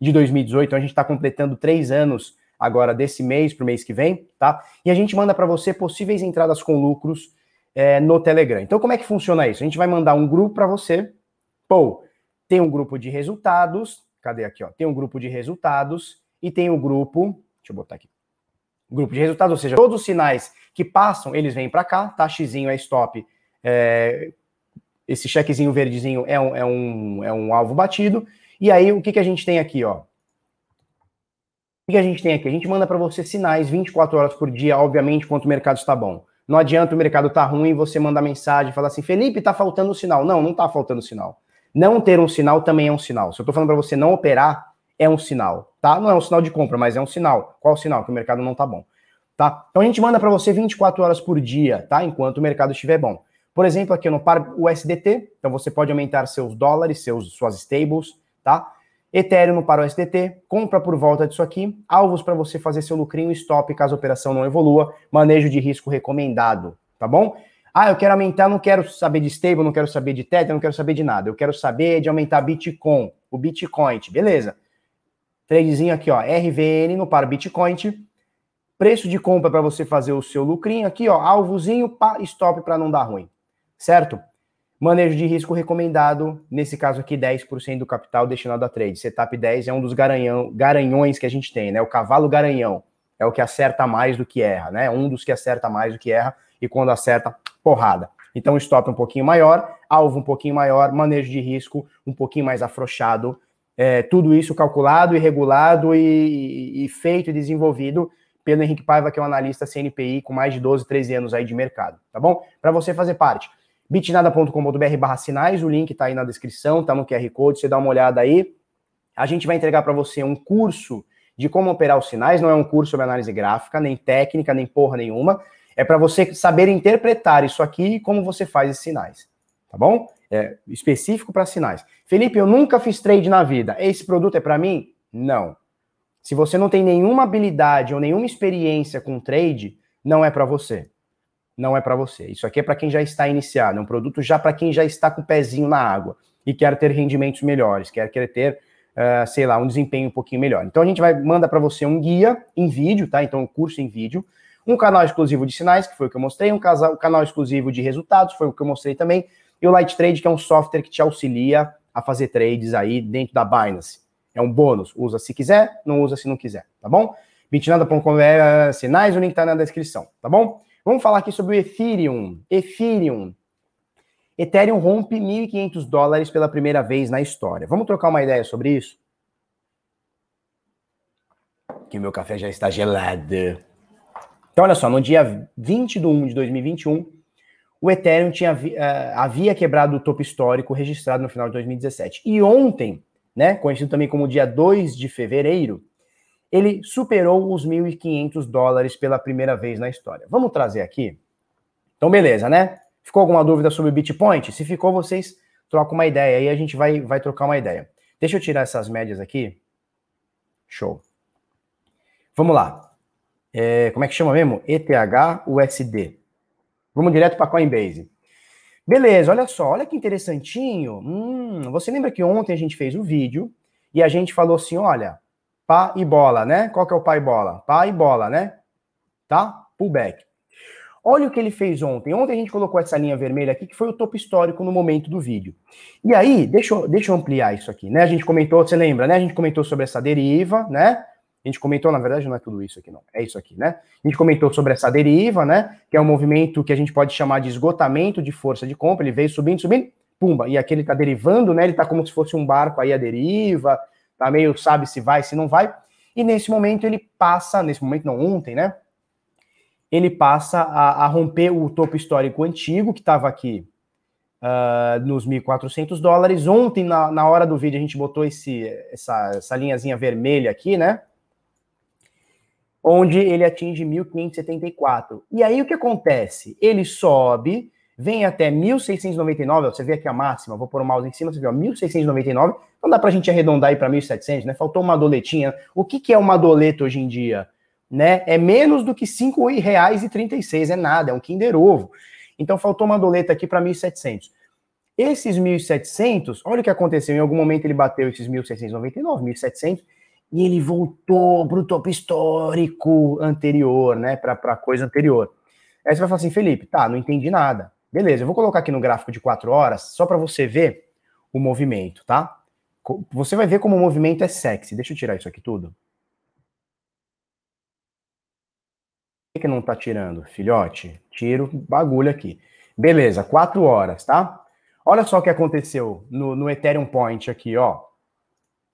de 2018, então a gente está completando três anos agora desse mês para o mês que vem, tá? E a gente manda para você possíveis entradas com lucros é, no Telegram. Então, como é que funciona isso? A gente vai mandar um grupo para você, pô, tem um grupo de resultados, cadê aqui, ó? Tem um grupo de resultados e tem o um grupo, deixa eu botar aqui. Grupo de resultados, ou seja, todos os sinais que passam, eles vêm para cá, tá? Xzinho é stop, é, esse chequezinho verdezinho é um, é, um, é um alvo batido. E aí, o que, que a gente tem aqui, ó? O que a gente tem aqui? A gente manda para você sinais 24 horas por dia, obviamente, quanto o mercado está bom. Não adianta o mercado tá ruim, você manda mensagem, fala assim, Felipe, tá faltando sinal. Não, não tá faltando sinal. Não ter um sinal também é um sinal. Se eu estou falando para você não operar, é um sinal, tá? Não é um sinal de compra, mas é um sinal. Qual o sinal? Que o mercado não tá bom, tá? Então a gente manda para você 24 horas por dia, tá? Enquanto o mercado estiver bom. Por exemplo, aqui no par USDT, então você pode aumentar seus dólares, seus, suas stables, tá? Ethereum no par USDT, compra por volta disso aqui, alvos para você fazer seu lucrinho stop caso a operação não evolua, manejo de risco recomendado, tá bom? Ah, eu quero aumentar, não quero saber de stable, não quero saber de Tether, não quero saber de nada. Eu quero saber de aumentar Bitcoin, o Bitcoin, beleza. Tradezinho aqui, ó, RVN no par Bitcoin. Preço de compra para você fazer o seu lucrinho aqui, ó, alvozinho, pá, stop para não dar ruim. Certo? Manejo de risco recomendado, nesse caso aqui, 10% do capital destinado a trade. Setup 10 é um dos garanhão, garanhões que a gente tem, né? O cavalo garanhão é o que acerta mais do que erra, né? Um dos que acerta mais do que erra e quando acerta, porrada. Então, stop um pouquinho maior, alvo um pouquinho maior, manejo de risco um pouquinho mais afrouxado. É, tudo isso calculado e regulado e, e feito e desenvolvido Pedro Henrique Paiva, que é um analista CNPI com mais de 12, 13 anos aí de mercado, tá bom? Para você fazer parte, bitnada.com.br barra sinais, o link tá aí na descrição, tá no QR Code, você dá uma olhada aí. A gente vai entregar para você um curso de como operar os sinais, não é um curso sobre análise gráfica, nem técnica, nem porra nenhuma. É para você saber interpretar isso aqui e como você faz esses sinais, tá bom? É específico para sinais. Felipe, eu nunca fiz trade na vida. Esse produto é para mim? Não. Se você não tem nenhuma habilidade ou nenhuma experiência com trade, não é para você. Não é para você. Isso aqui é para quem já está iniciado, é um produto já para quem já está com o pezinho na água e quer ter rendimentos melhores, quer, quer ter uh, sei lá, um desempenho um pouquinho melhor. Então a gente vai manda para você um guia em vídeo, tá? Então um curso em vídeo, um canal exclusivo de sinais, que foi o que eu mostrei, um, canal exclusivo de resultados, foi o que eu mostrei também, e o Light Trade, que é um software que te auxilia a fazer trades aí dentro da Binance. É um bônus, usa se quiser, não usa se não quiser, tá bom? bitnada.com é sinais, o link tá na descrição, tá bom? Vamos falar aqui sobre o Ethereum. Ethereum. Ethereum rompe 1.500 dólares pela primeira vez na história. Vamos trocar uma ideia sobre isso? Que meu café já está gelado. Então, olha só, no dia 20 de 1 de 2021, o Ethereum tinha, uh, havia quebrado o topo histórico registrado no final de 2017. E ontem, né, conhecido também como dia 2 de fevereiro, ele superou os 1.500 dólares pela primeira vez na história. Vamos trazer aqui? Então, beleza, né? Ficou alguma dúvida sobre o Bitpoint? Se ficou, vocês trocam uma ideia aí, a gente vai, vai trocar uma ideia. Deixa eu tirar essas médias aqui. Show. Vamos lá. É, como é que chama mesmo? ETH-USD. Vamos direto para Coinbase. Beleza, olha só, olha que interessantinho. Hum, você lembra que ontem a gente fez o um vídeo e a gente falou assim, olha, pá e bola, né? Qual que é o pá e bola? Pá e bola, né? Tá? Pullback. Olha o que ele fez ontem. Ontem a gente colocou essa linha vermelha aqui, que foi o topo histórico no momento do vídeo. E aí, deixa eu, deixa eu ampliar isso aqui, né? A gente comentou, você lembra, né? A gente comentou sobre essa deriva, né? A gente comentou, na verdade, não é tudo isso aqui, não. É isso aqui, né? A gente comentou sobre essa deriva, né? Que é um movimento que a gente pode chamar de esgotamento de força de compra. Ele veio subindo, subindo, pumba. E aqui ele tá derivando, né? Ele tá como se fosse um barco aí a deriva, tá meio sabe se vai, se não vai. E nesse momento ele passa, nesse momento não, ontem, né? ele passa a, a romper o topo histórico antigo, que estava aqui uh, nos 1.400 dólares. Ontem, na, na hora do vídeo, a gente botou esse, essa, essa linhazinha vermelha aqui, né? Onde ele atinge 1.574. E aí o que acontece? Ele sobe, vem até 1.699, você vê aqui a máxima, vou pôr o mouse em cima, você vê, ó, 1.699, não dá para a gente arredondar aí para 1.700, né? Faltou uma doletinha. O que, que é uma doleta hoje em dia? né? É menos do que R$ 5,36, é nada, é um Kinder Ovo. Então faltou uma doleta aqui para 1.700. Esses 1.700, olha o que aconteceu, em algum momento ele bateu esses 1.699, 1.700, e ele voltou para o topo histórico anterior, né, para a coisa anterior. Aí você vai falar assim, Felipe, tá, não entendi nada. Beleza, eu vou colocar aqui no gráfico de 4 horas, só para você ver o movimento, tá? Você vai ver como o movimento é sexy. Deixa eu tirar isso aqui tudo. que não tá tirando? Filhote, tiro bagulho aqui. Beleza, quatro horas, tá? Olha só o que aconteceu no, no Ethereum Point aqui, ó.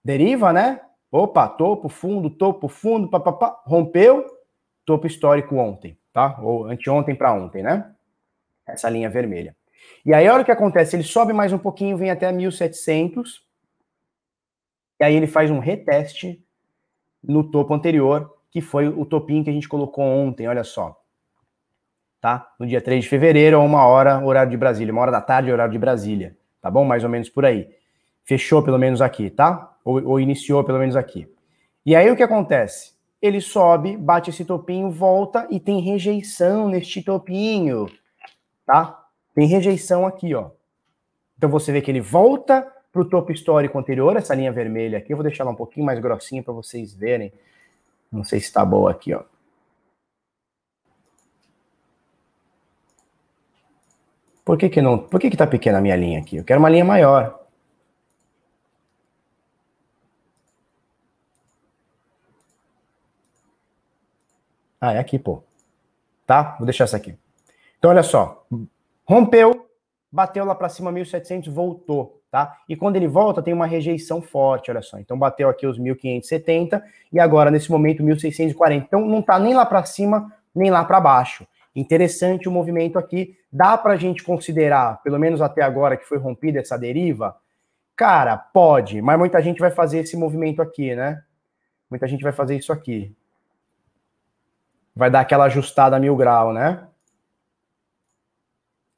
Deriva, né? Opa, topo, fundo, topo, fundo, papapá, rompeu, topo histórico ontem, tá? Ou anteontem para ontem, né? Essa linha vermelha. E aí, olha o que acontece, ele sobe mais um pouquinho, vem até 1700, e aí ele faz um reteste no topo anterior, que foi o topinho que a gente colocou ontem, olha só. Tá? No dia 3 de fevereiro, a uma hora, horário de Brasília. Uma hora da tarde, horário de Brasília. Tá bom? Mais ou menos por aí. Fechou pelo menos aqui, tá? Ou, ou iniciou pelo menos aqui. E aí o que acontece? Ele sobe, bate esse topinho, volta e tem rejeição neste topinho, tá? Tem rejeição aqui, ó. Então você vê que ele volta para o topo histórico anterior, essa linha vermelha aqui. Eu vou deixar ela um pouquinho mais grossinha para vocês verem não sei se está boa aqui, ó. Por que que não? Por que que tá pequena a minha linha aqui? Eu quero uma linha maior. Ah, é aqui, pô. Tá? Vou deixar essa aqui. Então, olha só. Rompeu, bateu lá para cima 1.700, voltou. tá? E quando ele volta, tem uma rejeição forte, olha só. Então bateu aqui os 1570 e agora nesse momento 1640. Então não tá nem lá para cima, nem lá para baixo. Interessante o movimento aqui. Dá para a gente considerar, pelo menos até agora que foi rompida essa deriva? Cara, pode, mas muita gente vai fazer esse movimento aqui, né? Muita gente vai fazer isso aqui. Vai dar aquela ajustada a mil grau, né?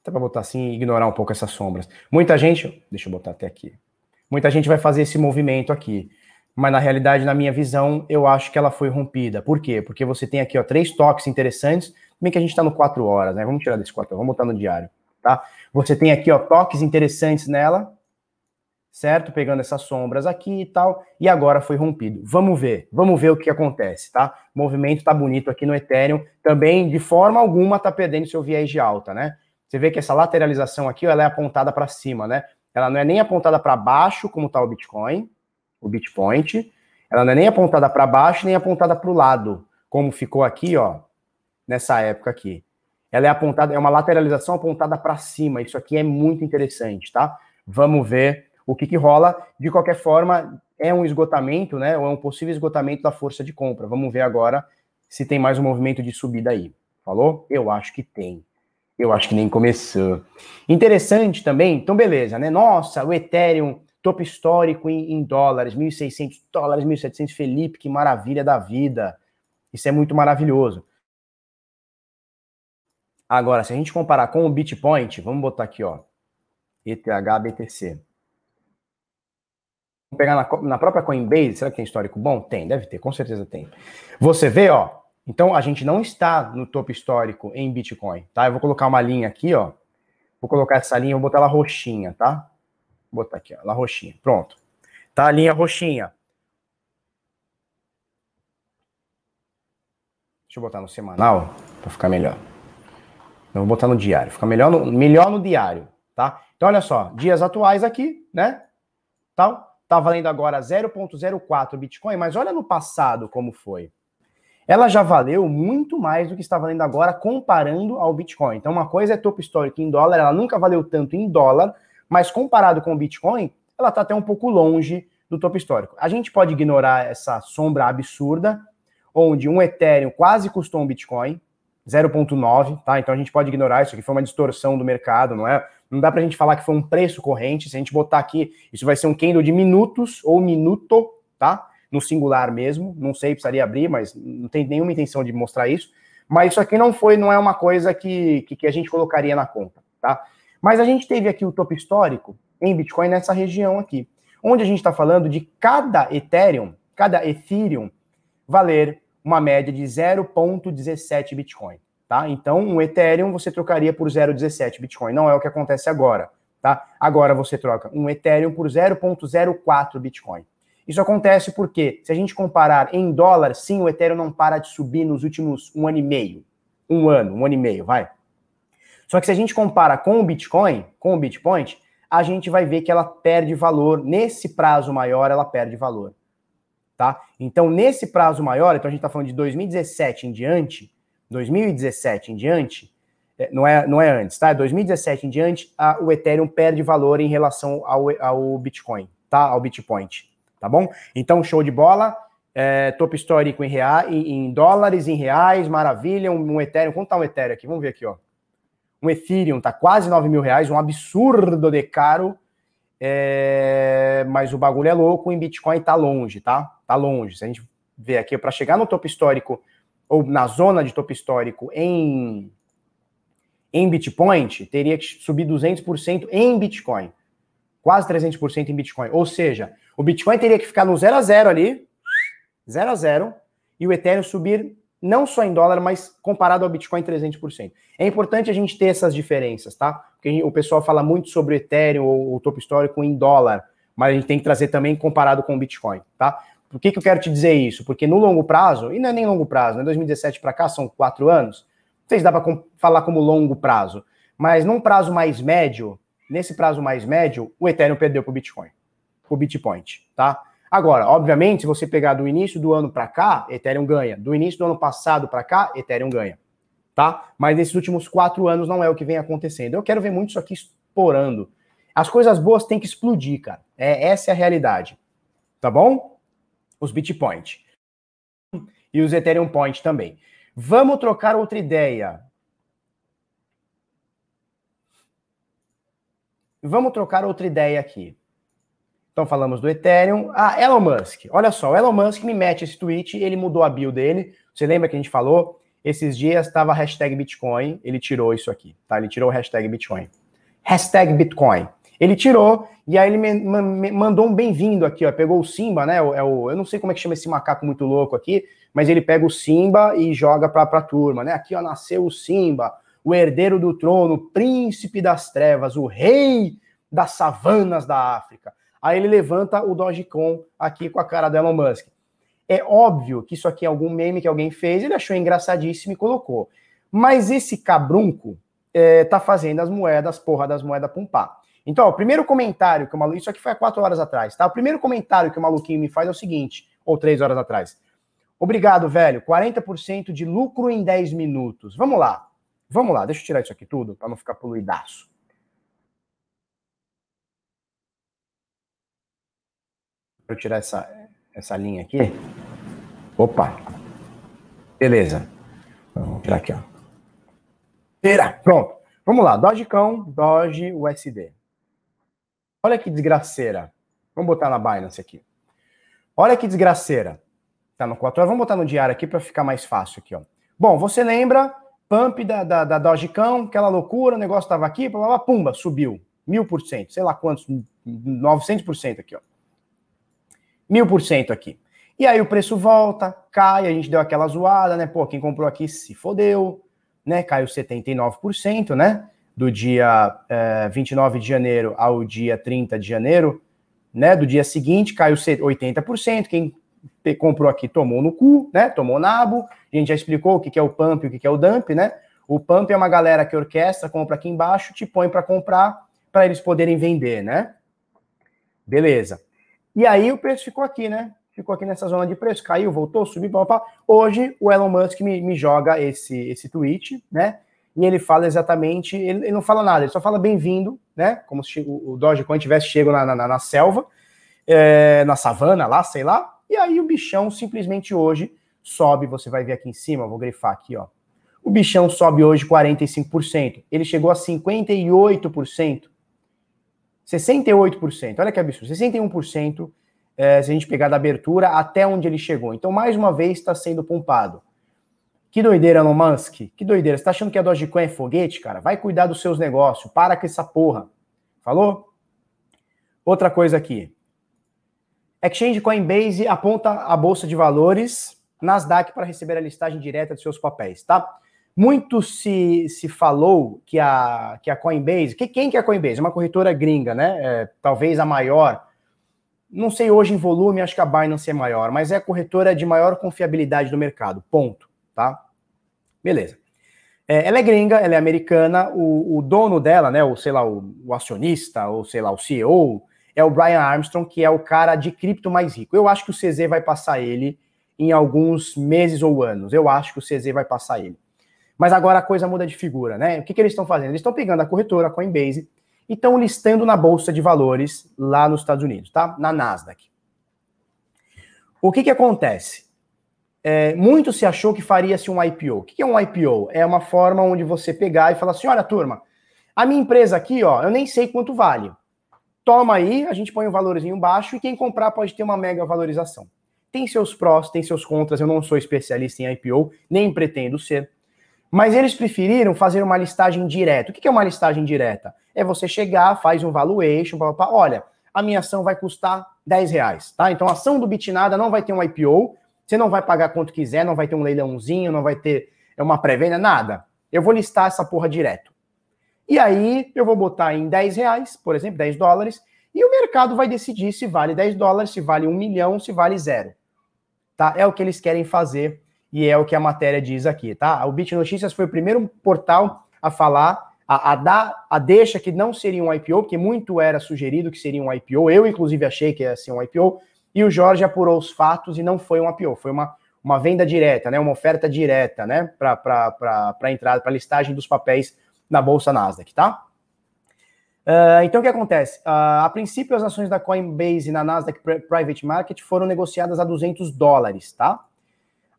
Até para botar assim e ignorar um pouco essas sombras. Muita gente, deixa eu botar até aqui. Muita gente vai fazer esse movimento aqui. Mas na realidade, na minha visão, eu acho que ela foi rompida. Por quê? Porque você tem aqui ó, três toques interessantes, bem que a gente está no 4 horas, né? Vamos tirar desse 4 vamos botar no diário, tá? Você tem aqui ó, toques interessantes nela, certo? Pegando essas sombras aqui e tal, e agora foi rompido. Vamos ver, vamos ver o que acontece, tá? O movimento tá bonito aqui no Ethereum, também de forma alguma tá perdendo seu viés de alta, né? Você vê que essa lateralização aqui, ela é apontada para cima, né? Ela não é nem apontada para baixo, como está o Bitcoin, o Bitpoint. Ela não é nem apontada para baixo, nem apontada para o lado, como ficou aqui, ó, nessa época aqui. Ela é apontada, é uma lateralização apontada para cima. Isso aqui é muito interessante, tá? Vamos ver o que, que rola. De qualquer forma, é um esgotamento, né? Ou é um possível esgotamento da força de compra. Vamos ver agora se tem mais um movimento de subida aí. Falou? Eu acho que tem. Eu acho que nem começou. Interessante também, então beleza, né? Nossa, o Ethereum, topo histórico em, em dólares, 1.600 dólares, 1.700, Felipe, que maravilha da vida. Isso é muito maravilhoso. Agora, se a gente comparar com o Bitpoint, vamos botar aqui, ó, ETH BTC. Pegar na, na própria Coinbase, será que tem histórico bom? Tem, deve ter, com certeza tem. Você vê, ó, então, a gente não está no topo histórico em Bitcoin, tá? Eu vou colocar uma linha aqui, ó. Vou colocar essa linha, vou botar ela roxinha, tá? Vou botar aqui, ó, ela roxinha. Pronto. Tá a linha roxinha. Deixa eu botar no semanal para ficar melhor. Eu vou botar no diário, fica melhor no, melhor no diário, tá? Então, olha só, dias atuais aqui, né? Tal, tá valendo agora 0.04 Bitcoin, mas olha no passado como foi ela já valeu muito mais do que está valendo agora comparando ao Bitcoin. Então, uma coisa é topo histórico em dólar, ela nunca valeu tanto em dólar, mas comparado com o Bitcoin, ela está até um pouco longe do topo histórico. A gente pode ignorar essa sombra absurda, onde um Ethereum quase custou um Bitcoin, 0.9, tá? Então a gente pode ignorar isso aqui, foi uma distorção do mercado, não é? Não dá pra gente falar que foi um preço corrente, se a gente botar aqui, isso vai ser um candle de minutos ou minuto, tá? no singular mesmo. Não sei, precisaria abrir, mas não tem nenhuma intenção de mostrar isso. Mas isso aqui não foi, não é uma coisa que, que, que a gente colocaria na conta, tá? Mas a gente teve aqui o topo histórico em Bitcoin nessa região aqui, onde a gente está falando de cada Ethereum, cada Ethereum valer uma média de 0,17 Bitcoin, tá? Então, um Ethereum você trocaria por 0,17 Bitcoin. Não é o que acontece agora, tá? Agora você troca um Ethereum por 0,04 Bitcoin. Isso acontece porque, se a gente comparar em dólar, sim, o Ethereum não para de subir nos últimos um ano e meio. Um ano, um ano e meio, vai. Só que se a gente compara com o Bitcoin, com o Bitcoin, a gente vai ver que ela perde valor. Nesse prazo maior, ela perde valor. Tá? Então, nesse prazo maior, então a gente está falando de 2017 em diante, 2017 em diante, é, não é, não é antes, tá? 2017 em diante, a, o Ethereum perde valor em relação ao, ao Bitcoin, tá? Ao Bitcoin tá bom? Então, show de bola. É, histórico em, real, em, em, dólares, em reais, maravilha. Um, um Ethereum, quanto tá um Ethereum aqui? Vamos ver aqui, ó. Um Ethereum tá quase 9 mil reais, um absurdo de caro. É, mas o bagulho é louco, em Bitcoin tá longe, tá? Tá longe. Se a gente ver aqui, para chegar no topo histórico, ou na zona de topo histórico em, em Bitcoin, teria que subir 200% em Bitcoin. Quase 300% em Bitcoin. Ou seja, o Bitcoin teria que ficar no 0 a 0 ali, 0 a 0, e o Ethereum subir não só em dólar, mas comparado ao Bitcoin 300%. É importante a gente ter essas diferenças, tá? Porque o pessoal fala muito sobre o Ethereum ou o topo histórico em dólar, mas a gente tem que trazer também comparado com o Bitcoin, tá? Por que, que eu quero te dizer isso? Porque no longo prazo, e não é nem longo prazo, né? 2017 para cá são quatro anos, sei se dá para falar como longo prazo, mas num prazo mais médio, nesse prazo mais médio, o Ethereum perdeu para o Bitcoin o Bitcoin, tá? Agora, obviamente, se você pegar do início do ano para cá, Ethereum ganha. Do início do ano passado para cá, Ethereum ganha, tá? Mas nesses últimos quatro anos não é o que vem acontecendo. Eu quero ver muito isso aqui estourando. As coisas boas têm que explodir, cara. É, essa é a realidade. Tá bom? Os Bitpoint. E os Ethereum Point também. Vamos trocar outra ideia. Vamos trocar outra ideia aqui. Então falamos do Ethereum. Ah, Elon Musk. Olha só, o Elon Musk me mete esse tweet, ele mudou a bio dele. Você lembra que a gente falou? Esses dias estava hashtag Bitcoin, ele tirou isso aqui, tá? Ele tirou o hashtag Bitcoin. Hashtag Bitcoin. Ele tirou e aí ele me, me mandou um bem-vindo aqui, ó. Pegou o Simba, né? É o, eu não sei como é que chama esse macaco muito louco aqui, mas ele pega o Simba e joga para a turma, né? Aqui, ó, nasceu o Simba, o herdeiro do trono, príncipe das trevas, o rei das savanas da África. Aí ele levanta o Dogecoin aqui com a cara do Elon Musk. É óbvio que isso aqui é algum meme que alguém fez, ele achou engraçadíssimo e colocou. Mas esse cabrunco é, tá fazendo as moedas, porra das moedas pumpar. Então, ó, o primeiro comentário que o maluco. Isso aqui foi há quatro horas atrás, tá? O primeiro comentário que o maluquinho me faz é o seguinte, ou três horas atrás. Obrigado, velho. 40% de lucro em 10 minutos. Vamos lá. Vamos lá, deixa eu tirar isso aqui tudo para não ficar poluidaço. eu tirar essa, essa linha aqui. Opa! Beleza. Vamos tirar aqui, ó. Tira! Pronto. Vamos lá. Dogecão, Doge USD. Olha que desgraceira. Vamos botar na Binance aqui. Olha que desgraceira. Tá no 4 horas. Vamos botar no diário aqui para ficar mais fácil aqui, ó. Bom, você lembra pump da, da, da Dogecão, aquela loucura, o negócio tava aqui, blá, blá, blá, pumba, subiu. Mil por cento, sei lá quantos, 900% aqui, ó mil por cento aqui. E aí o preço volta, cai, a gente deu aquela zoada, né? Pô, quem comprou aqui se fodeu, né? Caiu 79%, né? Do dia é, 29 de janeiro ao dia 30 de janeiro, né? Do dia seguinte caiu 80%. Quem comprou aqui tomou no cu, né? Tomou nabo. A gente já explicou o que é o pump e o que é o dump, né? O pump é uma galera que orquestra, compra aqui embaixo, te põe para comprar, para eles poderem vender, né? Beleza. E aí o preço ficou aqui, né? Ficou aqui nessa zona de preço, caiu, voltou, subiu, pá, pá. Hoje o Elon Musk me, me joga esse, esse tweet, né? E ele fala exatamente, ele, ele não fala nada, ele só fala bem-vindo, né? Como se o, o Dogecoin tivesse chego na, na, na selva, é, na savana lá, sei lá. E aí o bichão simplesmente hoje sobe, você vai ver aqui em cima, vou grifar aqui, ó. O bichão sobe hoje 45%. Ele chegou a 58%. 68%. Olha que absurdo. 61% é, se a gente pegar da abertura até onde ele chegou. Então, mais uma vez, está sendo pompado. Que doideira, Elon Musk. Que doideira. Você tá achando que a Dogecoin é foguete, cara? Vai cuidar dos seus negócios. Para com essa porra. Falou? Outra coisa aqui. Exchange Coinbase aponta a bolsa de valores Nasdaq para receber a listagem direta de seus papéis, tá? Muito se, se falou que a, que a Coinbase, que, quem que é a Coinbase? É uma corretora gringa, né? É, talvez a maior. Não sei hoje em volume, acho que a Binance é maior, mas é a corretora de maior confiabilidade do mercado. Ponto, tá? Beleza. É, ela é gringa, ela é americana, o, o, dono dela, né, ou sei lá, o, o, acionista, ou sei lá, o CEO, é o Brian Armstrong, que é o cara de cripto mais rico. Eu acho que o CZ vai passar ele em alguns meses ou anos. Eu acho que o CZ vai passar ele. Mas agora a coisa muda de figura, né? O que, que eles estão fazendo? Eles estão pegando a corretora, a Coinbase, e estão listando na Bolsa de Valores lá nos Estados Unidos, tá? Na Nasdaq. O que, que acontece? É, muito se achou que faria-se um IPO. O que, é um IPO? É uma forma onde você pegar e falar assim: olha, turma, a minha empresa aqui, ó, eu nem sei quanto vale. Toma aí, a gente põe um valorzinho baixo e quem comprar pode ter uma mega valorização. Tem seus prós, tem seus contras. Eu não sou especialista em IPO, nem pretendo ser. Mas eles preferiram fazer uma listagem direta. O que é uma listagem direta? É você chegar, faz um valuation, pá, pá, olha, a minha ação vai custar 10 reais, tá? Então a ação do Bitnada não vai ter um IPO, você não vai pagar quanto quiser, não vai ter um leilãozinho, não vai ter uma pré-venda, nada. Eu vou listar essa porra direto. E aí eu vou botar em 10 reais, por exemplo, 10 dólares, e o mercado vai decidir se vale 10 dólares, se vale 1 milhão, se vale zero. Tá? É o que eles querem fazer e é o que a matéria diz aqui, tá? O Bit Notícias foi o primeiro portal a falar, a, a dar a deixa que não seria um IPO, porque muito era sugerido que seria um IPO. Eu, inclusive, achei que ia ser um IPO, e o Jorge apurou os fatos e não foi um IPO, foi uma, uma venda direta, né? Uma oferta direta, né? Para entrada, para listagem dos papéis na Bolsa Nasdaq, tá? Uh, então, o que acontece? Uh, a princípio, as ações da Coinbase na Nasdaq Private Market foram negociadas a 200 dólares, tá?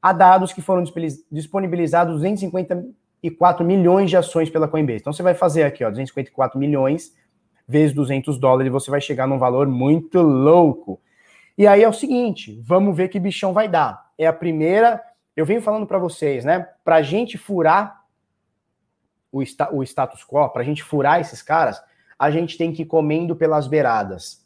Há dados que foram disponibilizados 254 milhões de ações pela Coinbase. Então, você vai fazer aqui, ó, 254 milhões vezes 200 dólares, você vai chegar num valor muito louco. E aí é o seguinte, vamos ver que bichão vai dar. É a primeira, eu venho falando para vocês, né? Para a gente furar o, sta, o status quo, para a gente furar esses caras, a gente tem que ir comendo pelas beiradas.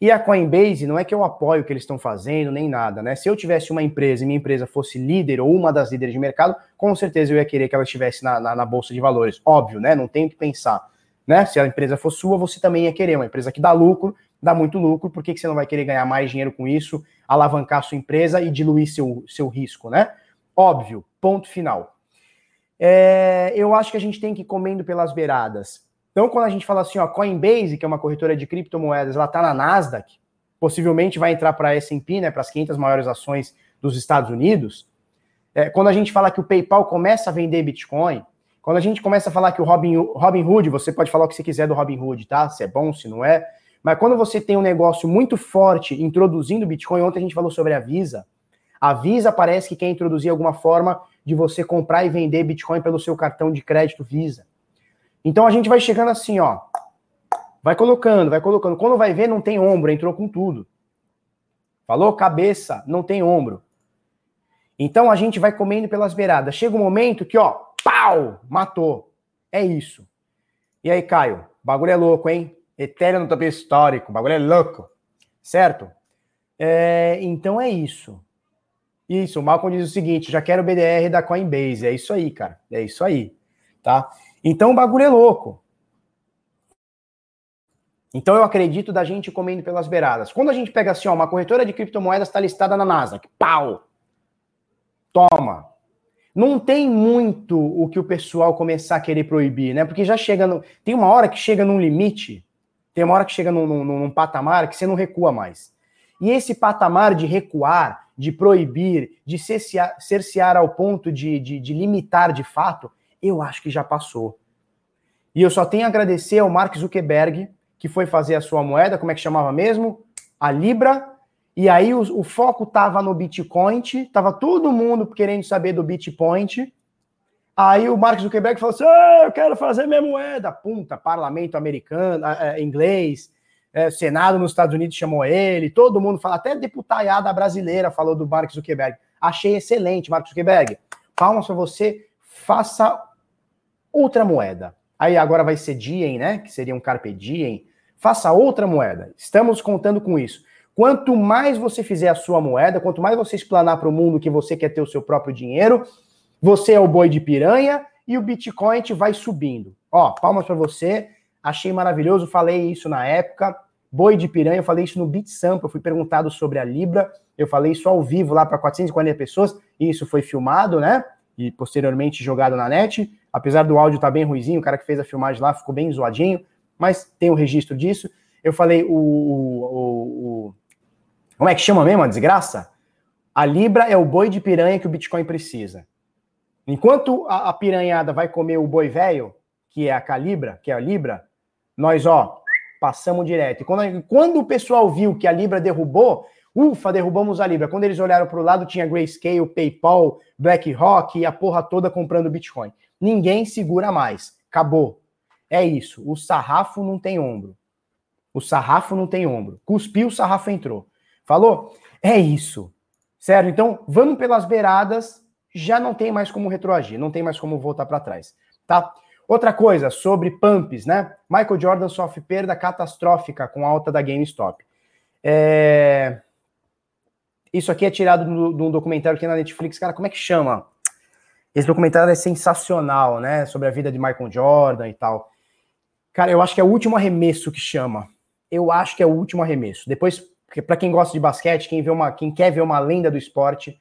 E a Coinbase, não é que eu apoio o que eles estão fazendo, nem nada, né? Se eu tivesse uma empresa e minha empresa fosse líder ou uma das líderes de mercado, com certeza eu ia querer que ela estivesse na, na, na Bolsa de Valores. Óbvio, né? Não tenho que pensar. Né? Se a empresa for sua, você também ia querer. Uma empresa que dá lucro, dá muito lucro, por que, que você não vai querer ganhar mais dinheiro com isso, alavancar sua empresa e diluir seu, seu risco, né? Óbvio, ponto final. É, eu acho que a gente tem que ir comendo pelas beiradas. Então, quando a gente fala assim, ó, Coinbase, que é uma corretora de criptomoedas, ela está na Nasdaq, possivelmente vai entrar para a S&P, né, para as 500 maiores ações dos Estados Unidos. É, quando a gente fala que o PayPal começa a vender Bitcoin, quando a gente começa a falar que o Robin, Robin Hood, você pode falar o que você quiser do Robin Hood, tá? Se é bom, se não é. Mas quando você tem um negócio muito forte introduzindo Bitcoin, ontem a gente falou sobre a Visa. A Visa parece que quer introduzir alguma forma de você comprar e vender Bitcoin pelo seu cartão de crédito Visa. Então a gente vai chegando assim, ó. Vai colocando, vai colocando. Quando vai ver, não tem ombro, entrou com tudo. Falou? Cabeça, não tem ombro. Então a gente vai comendo pelas beiradas. Chega um momento que, ó, pau, matou. É isso. E aí, Caio? Bagulho é louco, hein? Ethereum no topo histórico, bagulho é louco. Certo? É, então é isso. Isso, o Malcolm diz o seguinte: já quero o BDR da Coinbase. É isso aí, cara. É isso aí. Tá? Então o bagulho é louco. Então eu acredito da gente comendo pelas beiradas. Quando a gente pega assim, ó, uma corretora de criptomoedas está listada na Nasdaq, pau! Toma! Não tem muito o que o pessoal começar a querer proibir, né? Porque já chega no. Tem uma hora que chega num limite, tem uma hora que chega num, num, num patamar que você não recua mais. E esse patamar de recuar, de proibir, de cercear, cercear ao ponto de, de, de limitar de fato, eu acho que já passou. E eu só tenho a agradecer ao Mark Zuckerberg, que foi fazer a sua moeda, como é que chamava mesmo? A Libra. E aí o, o foco estava no Bitcoin, estava todo mundo querendo saber do Bitcoin. Aí o Mark Zuckerberg falou assim: ah, eu quero fazer minha moeda. Punta, parlamento americano, é, inglês, é, Senado nos Estados Unidos chamou ele, todo mundo fala, até deputada brasileira falou do Mark Zuckerberg. Achei excelente, Mark Zuckerberg. Palmas para você, faça outra moeda. Aí agora vai ser Diem, né? Que seria um Carpe Diem. Faça outra moeda. Estamos contando com isso. Quanto mais você fizer a sua moeda, quanto mais você explanar para o mundo que você quer ter o seu próprio dinheiro, você é o boi de piranha e o Bitcoin vai subindo. Ó, palmas para você. Achei maravilhoso, falei isso na época. Boi de piranha, eu falei isso no BitSample, eu fui perguntado sobre a Libra, eu falei isso ao vivo lá para 440 pessoas, e isso foi filmado, né? E posteriormente jogado na net. Apesar do áudio estar tá bem ruizinho, o cara que fez a filmagem lá ficou bem zoadinho, mas tem o um registro disso. Eu falei o, o, o, Como é que chama mesmo a desgraça? A Libra é o boi de piranha que o Bitcoin precisa. Enquanto a, a piranhada vai comer o boi velho, que é a Calibra, que é a Libra, nós, ó, passamos direto. E quando, quando o pessoal viu que a Libra derrubou, Ufa, derrubamos a Libra. Quando eles olharam para o lado, tinha Grayscale, PayPal, BlackRock e a porra toda comprando Bitcoin. Ninguém segura mais. Acabou. É isso. O sarrafo não tem ombro. O sarrafo não tem ombro. Cuspiu, o sarrafo entrou. Falou? É isso. Certo? Então, vamos pelas beiradas. Já não tem mais como retroagir. Não tem mais como voltar para trás. Tá? Outra coisa sobre pumps, né? Michael Jordan sofre perda catastrófica com a alta da GameStop. É... Isso aqui é tirado de um documentário que tem na Netflix. Cara, como é que chama? Esse documentário é sensacional, né? Sobre a vida de Michael Jordan e tal. Cara, eu acho que é o último arremesso que chama. Eu acho que é o último arremesso. Depois, para quem gosta de basquete, quem, vê uma, quem quer ver uma lenda do esporte,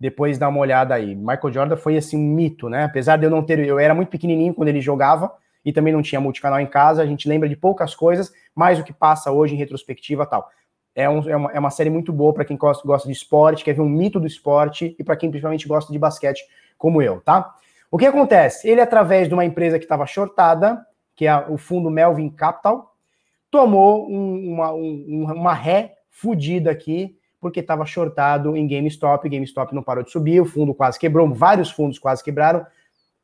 depois dá uma olhada aí. Michael Jordan foi assim um mito, né? Apesar de eu não ter, eu era muito pequenininho quando ele jogava e também não tinha multicanal em casa, a gente lembra de poucas coisas, mais o que passa hoje em retrospectiva tal. É, um, é, uma, é uma série muito boa para quem gosta, gosta de esporte, quer ver um mito do esporte e para quem principalmente gosta de basquete, como eu, tá? O que acontece? Ele, através de uma empresa que estava shortada, que é o fundo Melvin Capital, tomou um, uma, um, uma ré fodida aqui, porque estava shortado em GameStop, GameStop não parou de subir, o fundo quase quebrou, vários fundos quase quebraram,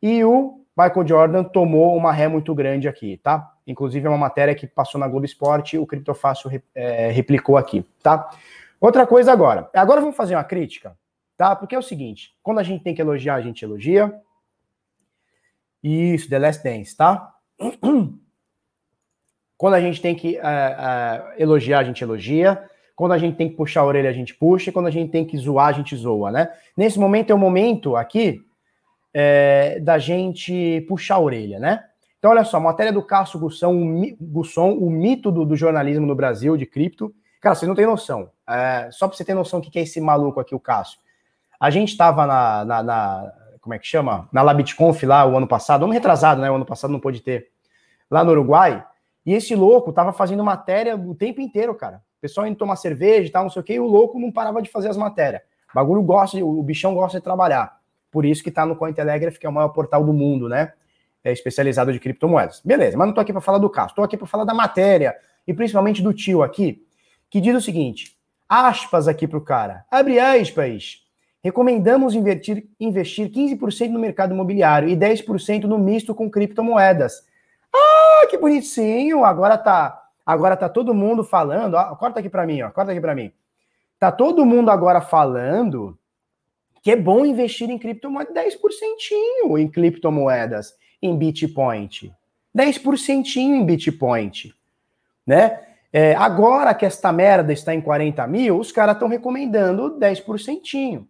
e o Michael Jordan tomou uma ré muito grande aqui, tá? Inclusive é uma matéria que passou na Globo Esporte, o Criptofácil é, replicou aqui, tá? Outra coisa agora. Agora vamos fazer uma crítica, tá? Porque é o seguinte, quando a gente tem que elogiar, a gente elogia. Isso, The Last Dance, tá? [CLEARS THROAT] Quando a gente tem que uh, uh, elogiar, a gente elogia. Quando a gente tem que puxar a orelha, a gente puxa. E quando a gente tem que zoar, a gente zoa, né? Nesse momento é o momento aqui é, da gente puxar a orelha, né? Então, olha só, matéria do Cássio Gusson, o, Gusson, o mito do, do, jornalismo no Brasil, de cripto. Cara, vocês não têm noção. É, só para você ter noção o que é esse maluco aqui, o Cássio. A gente estava na, na, na, Como é que chama? Na LabitConf lá o ano passado, ano retrasado, né? O ano passado não pôde ter. Lá no Uruguai. E esse louco tava fazendo matéria o tempo inteiro, cara. O pessoal indo tomar cerveja e tal, não sei o quê, e o louco não parava de fazer as matérias. O bagulho gosta, o bichão gosta de trabalhar. Por isso que está no Cointelegraph, que é o maior portal do mundo, né? É especializado de criptomoedas. Beleza, mas não estou aqui para falar do caso, estou aqui para falar da matéria e principalmente do tio aqui, que diz o seguinte: aspas aqui para o cara, abre aspas. Recomendamos invertir, investir 15% no mercado imobiliário e 10% no misto com criptomoedas. Ah, que bonitinho! Agora tá, agora tá todo mundo falando. Ó, corta aqui para mim, ó, corta aqui para mim. Tá todo mundo agora falando que é bom investir em criptomoedas, 10% em criptomoedas, em Bitcoin. 10% em Bitcoin, né? É, agora que esta merda está em 40 mil, os caras estão recomendando 10%.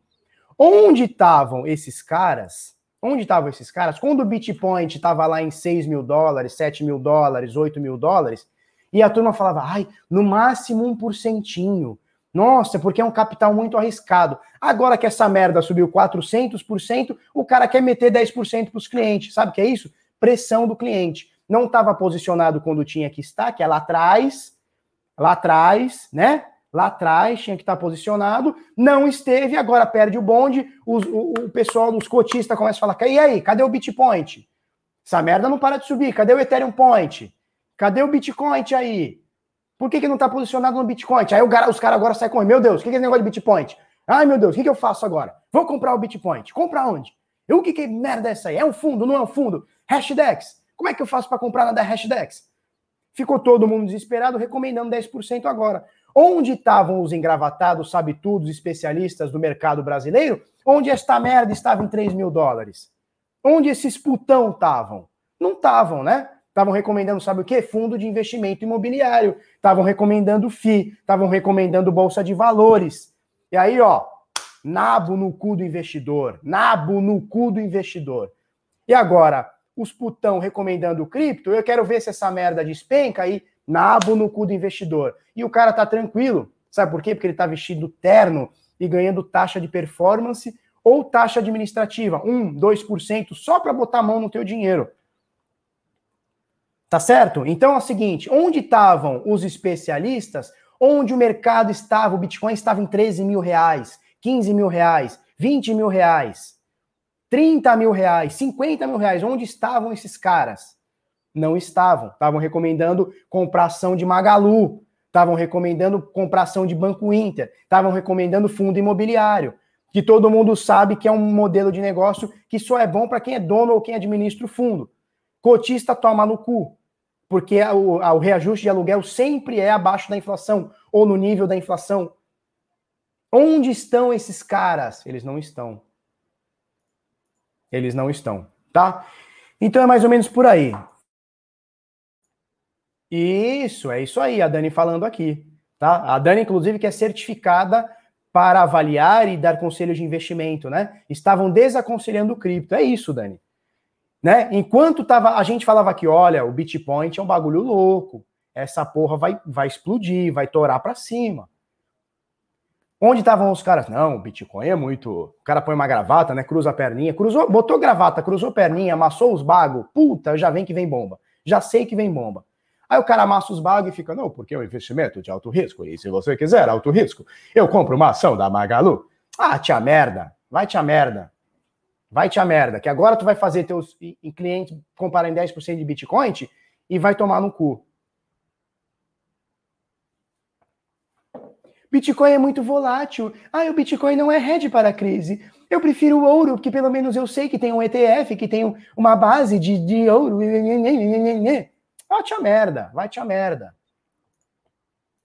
Onde estavam esses caras? Onde estavam esses caras? Quando o Bitcoin estava lá em 6 mil dólares, 7 mil dólares, 8 mil dólares, e a turma falava, ai, no máximo um porcentinho. Nossa, porque é um capital muito arriscado. Agora que essa merda subiu 400%, o cara quer meter 10% para os clientes. Sabe o que é isso? Pressão do cliente. Não estava posicionado quando tinha que estar, que é lá atrás, lá atrás, né? Lá atrás tinha que estar posicionado, não esteve, agora perde o bonde, o, o, o pessoal dos cotistas começa a falar: e aí, cadê o Bitcoin? Essa merda não para de subir, cadê o Ethereum Point? Cadê o Bitcoin aí? Por que, que não está posicionado no Bitcoin? Aí o, os caras agora saem com, meu Deus, o que, que é esse negócio de Bitcoin? Ai, meu Deus, o que, que eu faço agora? Vou comprar o Bitcoin. Comprar onde? Eu, o que, que merda é essa aí? É um fundo, não é um fundo? Hashdex. Como é que eu faço para comprar na da Hashdex? Ficou todo mundo desesperado, recomendando 10% agora. Onde estavam os engravatados, sabe tudo, especialistas do mercado brasileiro? Onde esta merda estava em 3 mil dólares? Onde esses putão estavam? Não estavam, né? Estavam recomendando, sabe o quê? Fundo de investimento imobiliário. Estavam recomendando FI. Estavam recomendando Bolsa de Valores. E aí, ó, nabo no cu do investidor. Nabo no cu do investidor. E agora, os putão recomendando cripto, eu quero ver se essa merda despenca aí, nabo no cu do investidor. E o cara tá tranquilo. Sabe por quê? Porque ele tá vestido terno e ganhando taxa de performance ou taxa administrativa, 1, 2%, só para botar a mão no teu dinheiro. Tá certo? Então é o seguinte: onde estavam os especialistas? Onde o mercado estava, o Bitcoin estava em 13 mil reais, 15 mil reais, 20 mil reais, 30 mil reais, 50 mil reais. Onde estavam esses caras? Não estavam. Estavam recomendando compração de Magalu, estavam recomendando compração de Banco Inter, estavam recomendando fundo imobiliário, que todo mundo sabe que é um modelo de negócio que só é bom para quem é dono ou quem administra o fundo. Cotista toma no cu, porque o, o reajuste de aluguel sempre é abaixo da inflação ou no nível da inflação. Onde estão esses caras? Eles não estão. Eles não estão, tá? Então é mais ou menos por aí. Isso, é isso aí, a Dani falando aqui, tá? A Dani, inclusive, que é certificada para avaliar e dar conselhos de investimento, né? Estavam desaconselhando o cripto. É isso, Dani. Né? Enquanto tava, a gente falava que, olha, o Bitcoin é um bagulho louco, essa porra vai, vai explodir, vai torar para cima. Onde estavam os caras? Não, o Bitcoin é muito. O cara põe uma gravata, né? Cruza a perninha, cruzou, botou gravata, cruzou perninha, amassou os bagos. Puta, já vem que vem bomba. Já sei que vem bomba. Aí o cara amassa os bagos e fica, não, porque é um investimento de alto risco. E se você quiser alto risco, eu compro uma ação da Magalu. Ah, tia merda, vai tia merda. Vai te a merda, que agora tu vai fazer teus clientes comprarem 10% de Bitcoin e vai tomar no cu. Bitcoin é muito volátil. Ah, o Bitcoin não é hedge para a crise. Eu prefiro o ouro, porque pelo menos eu sei que tem um ETF, que tem uma base de, de ouro. Vai te a merda, vai te a merda.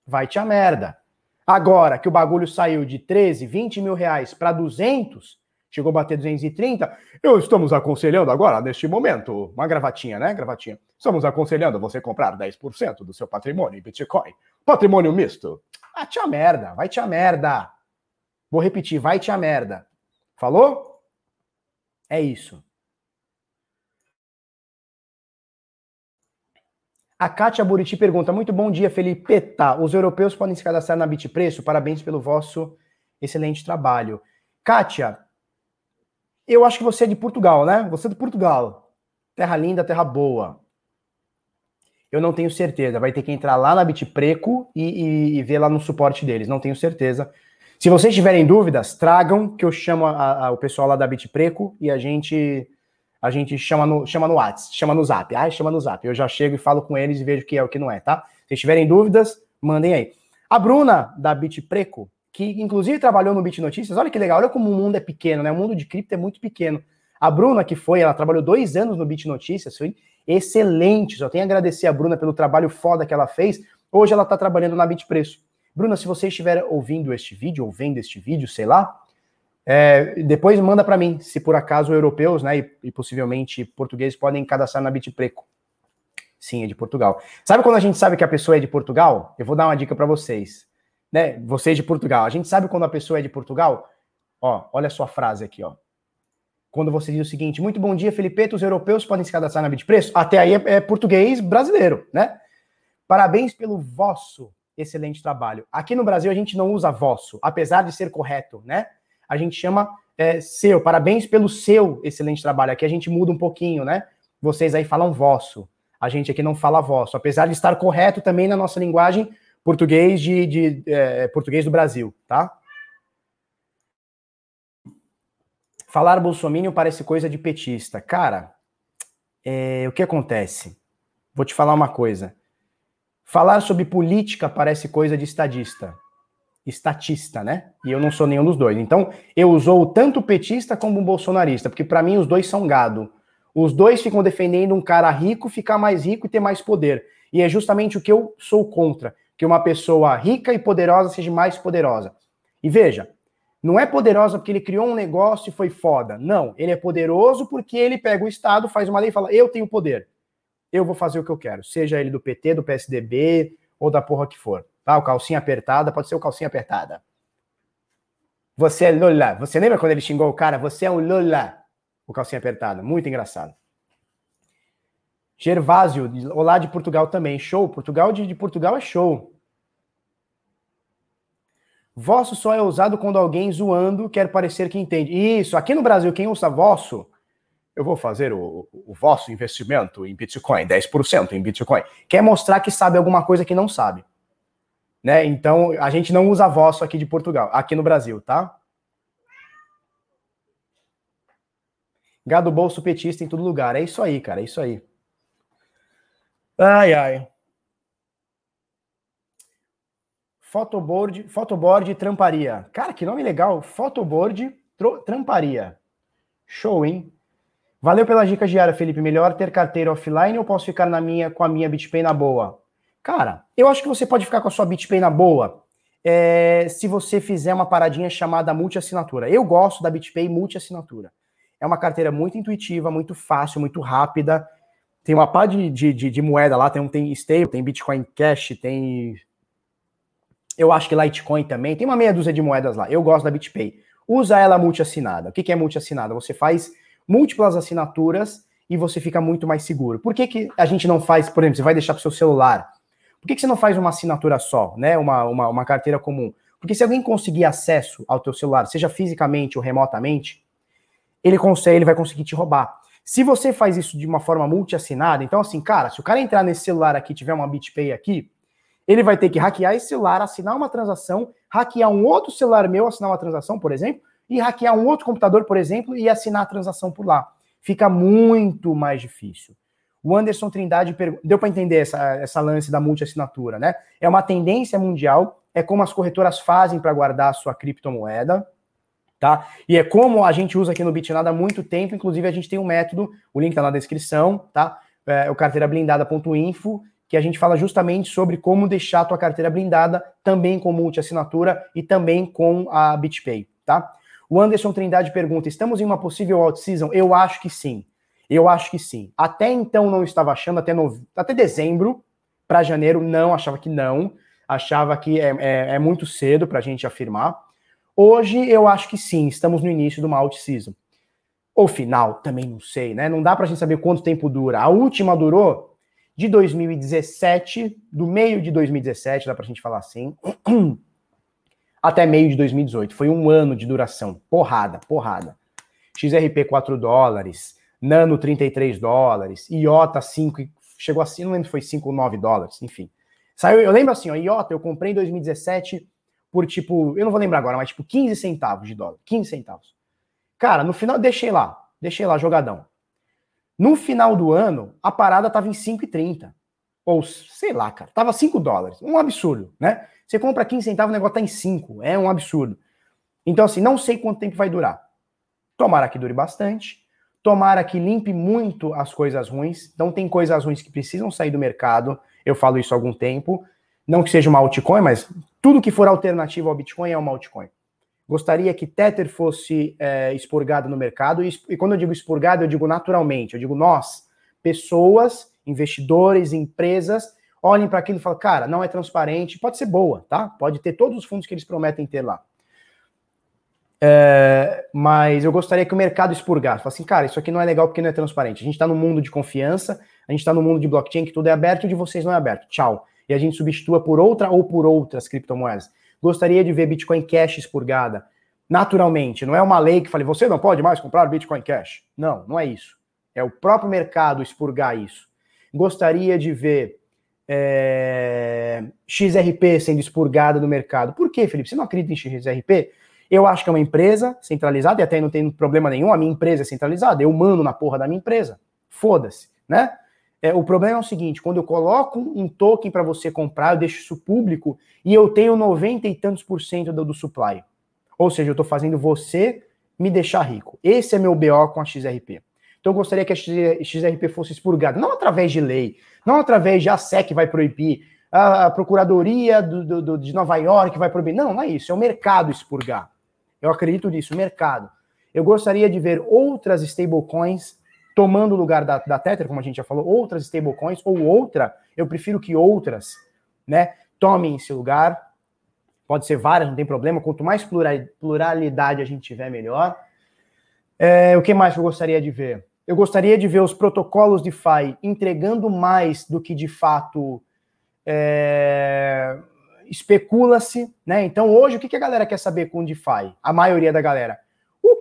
Vai te a merda. Agora que o bagulho saiu de 13, 20 mil reais para 200, chegou a bater 230, eu estamos aconselhando agora, neste momento, uma gravatinha, né? Gravatinha. Estamos aconselhando você comprar 10% do seu patrimônio em Bitcoin. Patrimônio misto. Ah, te a merda, vai te a merda. Vou repetir, vai te a merda. Falou? É isso. A Kátia Buriti pergunta: Muito bom dia, Felipe. Tá, os europeus podem se cadastrar na Bitpreço? Parabéns pelo vosso excelente trabalho. Kátia, eu acho que você é de Portugal, né? Você é de Portugal. Terra linda, terra boa. Eu não tenho certeza. Vai ter que entrar lá na Bitpreco e, e, e ver lá no suporte deles. Não tenho certeza. Se vocês tiverem dúvidas, tragam, que eu chamo a, a, o pessoal lá da Bitpreco e a gente a gente chama no, chama no WhatsApp, chama no Zap. Ah, chama no Zap. Eu já chego e falo com eles e vejo o que é o que não é, tá? Se tiverem dúvidas, mandem aí. A Bruna, da Bitpreco, que inclusive trabalhou no Bit Notícias, olha que legal, olha como o mundo é pequeno, né? O mundo de cripto é muito pequeno. A Bruna, que foi, ela trabalhou dois anos no Bit Notícias, foi excelente. Só tenho a agradecer a Bruna pelo trabalho foda que ela fez. Hoje ela está trabalhando na Bit Preço. Bruna, se você estiver ouvindo este vídeo, ou vendo este vídeo, sei lá, é, depois manda para mim, se por acaso europeus, né, e, e, possivelmente portugueses podem cadastrar na Bitpreco. Sim, é de Portugal. Sabe quando a gente sabe que a pessoa é de Portugal? Eu vou dar uma dica para vocês né? Vocês de Portugal. A gente sabe quando a pessoa é de Portugal? Ó, olha a sua frase aqui, ó. Quando você diz o seguinte: Muito bom dia, Felipe. Os europeus podem se cadastrar na Bitpreço? Até aí é, é português brasileiro, né? Parabéns pelo vosso excelente trabalho. Aqui no Brasil a gente não usa vosso, apesar de ser correto, né? A gente chama é, seu. Parabéns pelo seu excelente trabalho. Aqui a gente muda um pouquinho, né? Vocês aí falam vosso. A gente aqui não fala vosso. Apesar de estar correto também na nossa linguagem, português de, de é, português do Brasil, tá? Falar bolsominion parece coisa de petista. Cara, é, o que acontece? Vou te falar uma coisa. Falar sobre política parece coisa de estadista. Estatista, né? E eu não sou nenhum dos dois. Então, eu usou tanto petista como bolsonarista, porque para mim os dois são gado. Os dois ficam defendendo um cara rico ficar mais rico e ter mais poder. E é justamente o que eu sou contra que uma pessoa rica e poderosa seja mais poderosa. E veja, não é poderosa porque ele criou um negócio e foi foda. Não, ele é poderoso porque ele pega o Estado, faz uma lei e fala: eu tenho poder. Eu vou fazer o que eu quero. Seja ele do PT, do PSDB ou da porra que for. Tá? O calcinha apertada, pode ser o calcinha apertada. Você é Lula. Você lembra quando ele xingou o cara? Você é um Lula. O calcinha apertada. Muito engraçado. Gervásio, olá de Portugal também. Show. Portugal de, de Portugal é show. Vosso só é usado quando alguém zoando quer parecer que entende. Isso, aqui no Brasil, quem usa vosso, eu vou fazer o, o vosso investimento em Bitcoin, 10% em Bitcoin, quer mostrar que sabe alguma coisa que não sabe. Né? Então, a gente não usa vosso aqui de Portugal, aqui no Brasil, tá? Gado bolso petista em todo lugar. É isso aí, cara, é isso aí. Ai, ai. Photoboard, Photoboard Tramparia. Cara, que nome legal. Photoboard Tramparia. Show, hein? Valeu pela dica diária, Felipe. Melhor ter carteira offline ou posso ficar na minha com a minha BitPay na boa? Cara, eu acho que você pode ficar com a sua BitPay na boa é, se você fizer uma paradinha chamada multi-assinatura. Eu gosto da BitPay multi-assinatura. É uma carteira muito intuitiva, muito fácil, muito rápida tem uma pá de, de, de, de, moeda lá, tem, tem stable, tem Bitcoin Cash, tem. Eu acho que Litecoin também, tem uma meia dúzia de moedas lá. Eu gosto da BitPay. Usa ela multi-assinada. O que, é multi-assinada? Você faz múltiplas assinaturas e você fica muito mais seguro. Por que, que a gente não faz, por exemplo, você vai deixar para o seu celular? Por que, que você não faz uma assinatura só, né? Uma, uma, uma carteira comum? Porque se alguém conseguir acesso ao teu celular, seja fisicamente ou remotamente, ele consegue, ele vai conseguir te roubar. Se você faz isso de uma forma multi-assinada, então assim, cara, se o cara entrar nesse celular aqui, tiver uma BitPay aqui, ele vai ter que hackear esse celular, assinar uma transação, hackear um outro celular meu, assinar uma transação, por exemplo, e hackear um outro computador, por exemplo, e assinar a transação por lá. Fica muito mais difícil. O Anderson Trindade deu para entender essa, essa lance da multi-assinatura, né? É uma tendência mundial, é como as corretoras fazem para guardar a sua criptomoeda, tá? E é como a gente usa aqui no Bitnada há muito tempo, inclusive a gente tem um método, o link está na descrição, tá? É o carteirablindada.info, que a gente fala justamente sobre como deixar a tua carteira blindada também com multi-assinatura e também com a BitPay, tá? O Anderson Trindade pergunta: estamos em uma possível out-season? Eu acho que sim. Eu acho que sim. Até então não estava achando, até, no... até dezembro para janeiro não, achava que não. Achava que é, é, é muito cedo para a gente afirmar. Hoje eu acho que sim, estamos no início de uma out-season. O final, também não sei, né? Não dá para a gente saber quanto tempo dura. A última durou de 2017, do meio de 2017, dá para a gente falar assim, [CLEARS THROAT] até meio de 2018. Foi um ano de duração. Porrada, porrada. XRP 4 dólares, Nano 33 dólares, IOTA 5, chegou assim, não lembro se foi 5 ou 9 dólares, enfim. Saiu, eu lembro assim, ó, IOTA eu comprei em 2017 por tipo, eu não vou lembrar agora, mas tipo 15 centavos de dólar, 15 centavos. Cara, no final deixei lá, deixei lá jogadão. No final do ano, a parada tava em 5,30. Ou sei lá, cara, tava 5 dólares. Um absurdo, né? Você compra 15 centavos, o negócio tá em 5. É um absurdo. Então, assim, não sei quanto tempo vai durar. Tomara que dure bastante. Tomara que limpe muito as coisas ruins. Então, tem coisas ruins que precisam sair do mercado. Eu falo isso há algum tempo. Não que seja uma altcoin, mas tudo que for alternativo ao Bitcoin é uma altcoin. Gostaria que Tether fosse é, expurgado no mercado. E, e quando eu digo expurgado, eu digo naturalmente. Eu digo nós, pessoas, investidores, empresas, olhem para aquilo e falem, cara, não é transparente, pode ser boa, tá? Pode ter todos os fundos que eles prometem ter lá. É, mas eu gostaria que o mercado expurgasse. Falasse assim, cara, isso aqui não é legal porque não é transparente. A gente está no mundo de confiança, a gente está no mundo de blockchain que tudo é aberto e de vocês não é aberto. Tchau. E a gente substitua por outra ou por outras criptomoedas. Gostaria de ver Bitcoin Cash expurgada. Naturalmente, não é uma lei que fale, você não pode mais comprar Bitcoin Cash. Não, não é isso. É o próprio mercado expurgar isso. Gostaria de ver é, XRP sendo expurgada do mercado. Por quê, Felipe? Você não acredita em XRP? Eu acho que é uma empresa centralizada, e até não tem problema nenhum, a minha empresa é centralizada, eu mando na porra da minha empresa. Foda-se, né? É, o problema é o seguinte: quando eu coloco um token para você comprar, eu deixo isso público e eu tenho 90 e tantos por cento do, do supply. Ou seja, eu estou fazendo você me deixar rico. Esse é meu BO com a XRP. Então eu gostaria que a XRP fosse expurgada, não através de lei, não através de a SEC vai proibir, a Procuradoria do, do, de Nova York vai proibir. Não, não é isso, é o mercado expurgar. Eu acredito nisso, mercado. Eu gostaria de ver outras stablecoins tomando o lugar da, da Tether, como a gente já falou, outras stablecoins, ou outra, eu prefiro que outras, né, tomem esse lugar. Pode ser várias, não tem problema. Quanto mais pluralidade a gente tiver, melhor. É, o que mais eu gostaria de ver? Eu gostaria de ver os protocolos DeFi entregando mais do que de fato é, especula-se, né? Então hoje o que, a galera quer saber com o DeFi? A maioria da galera.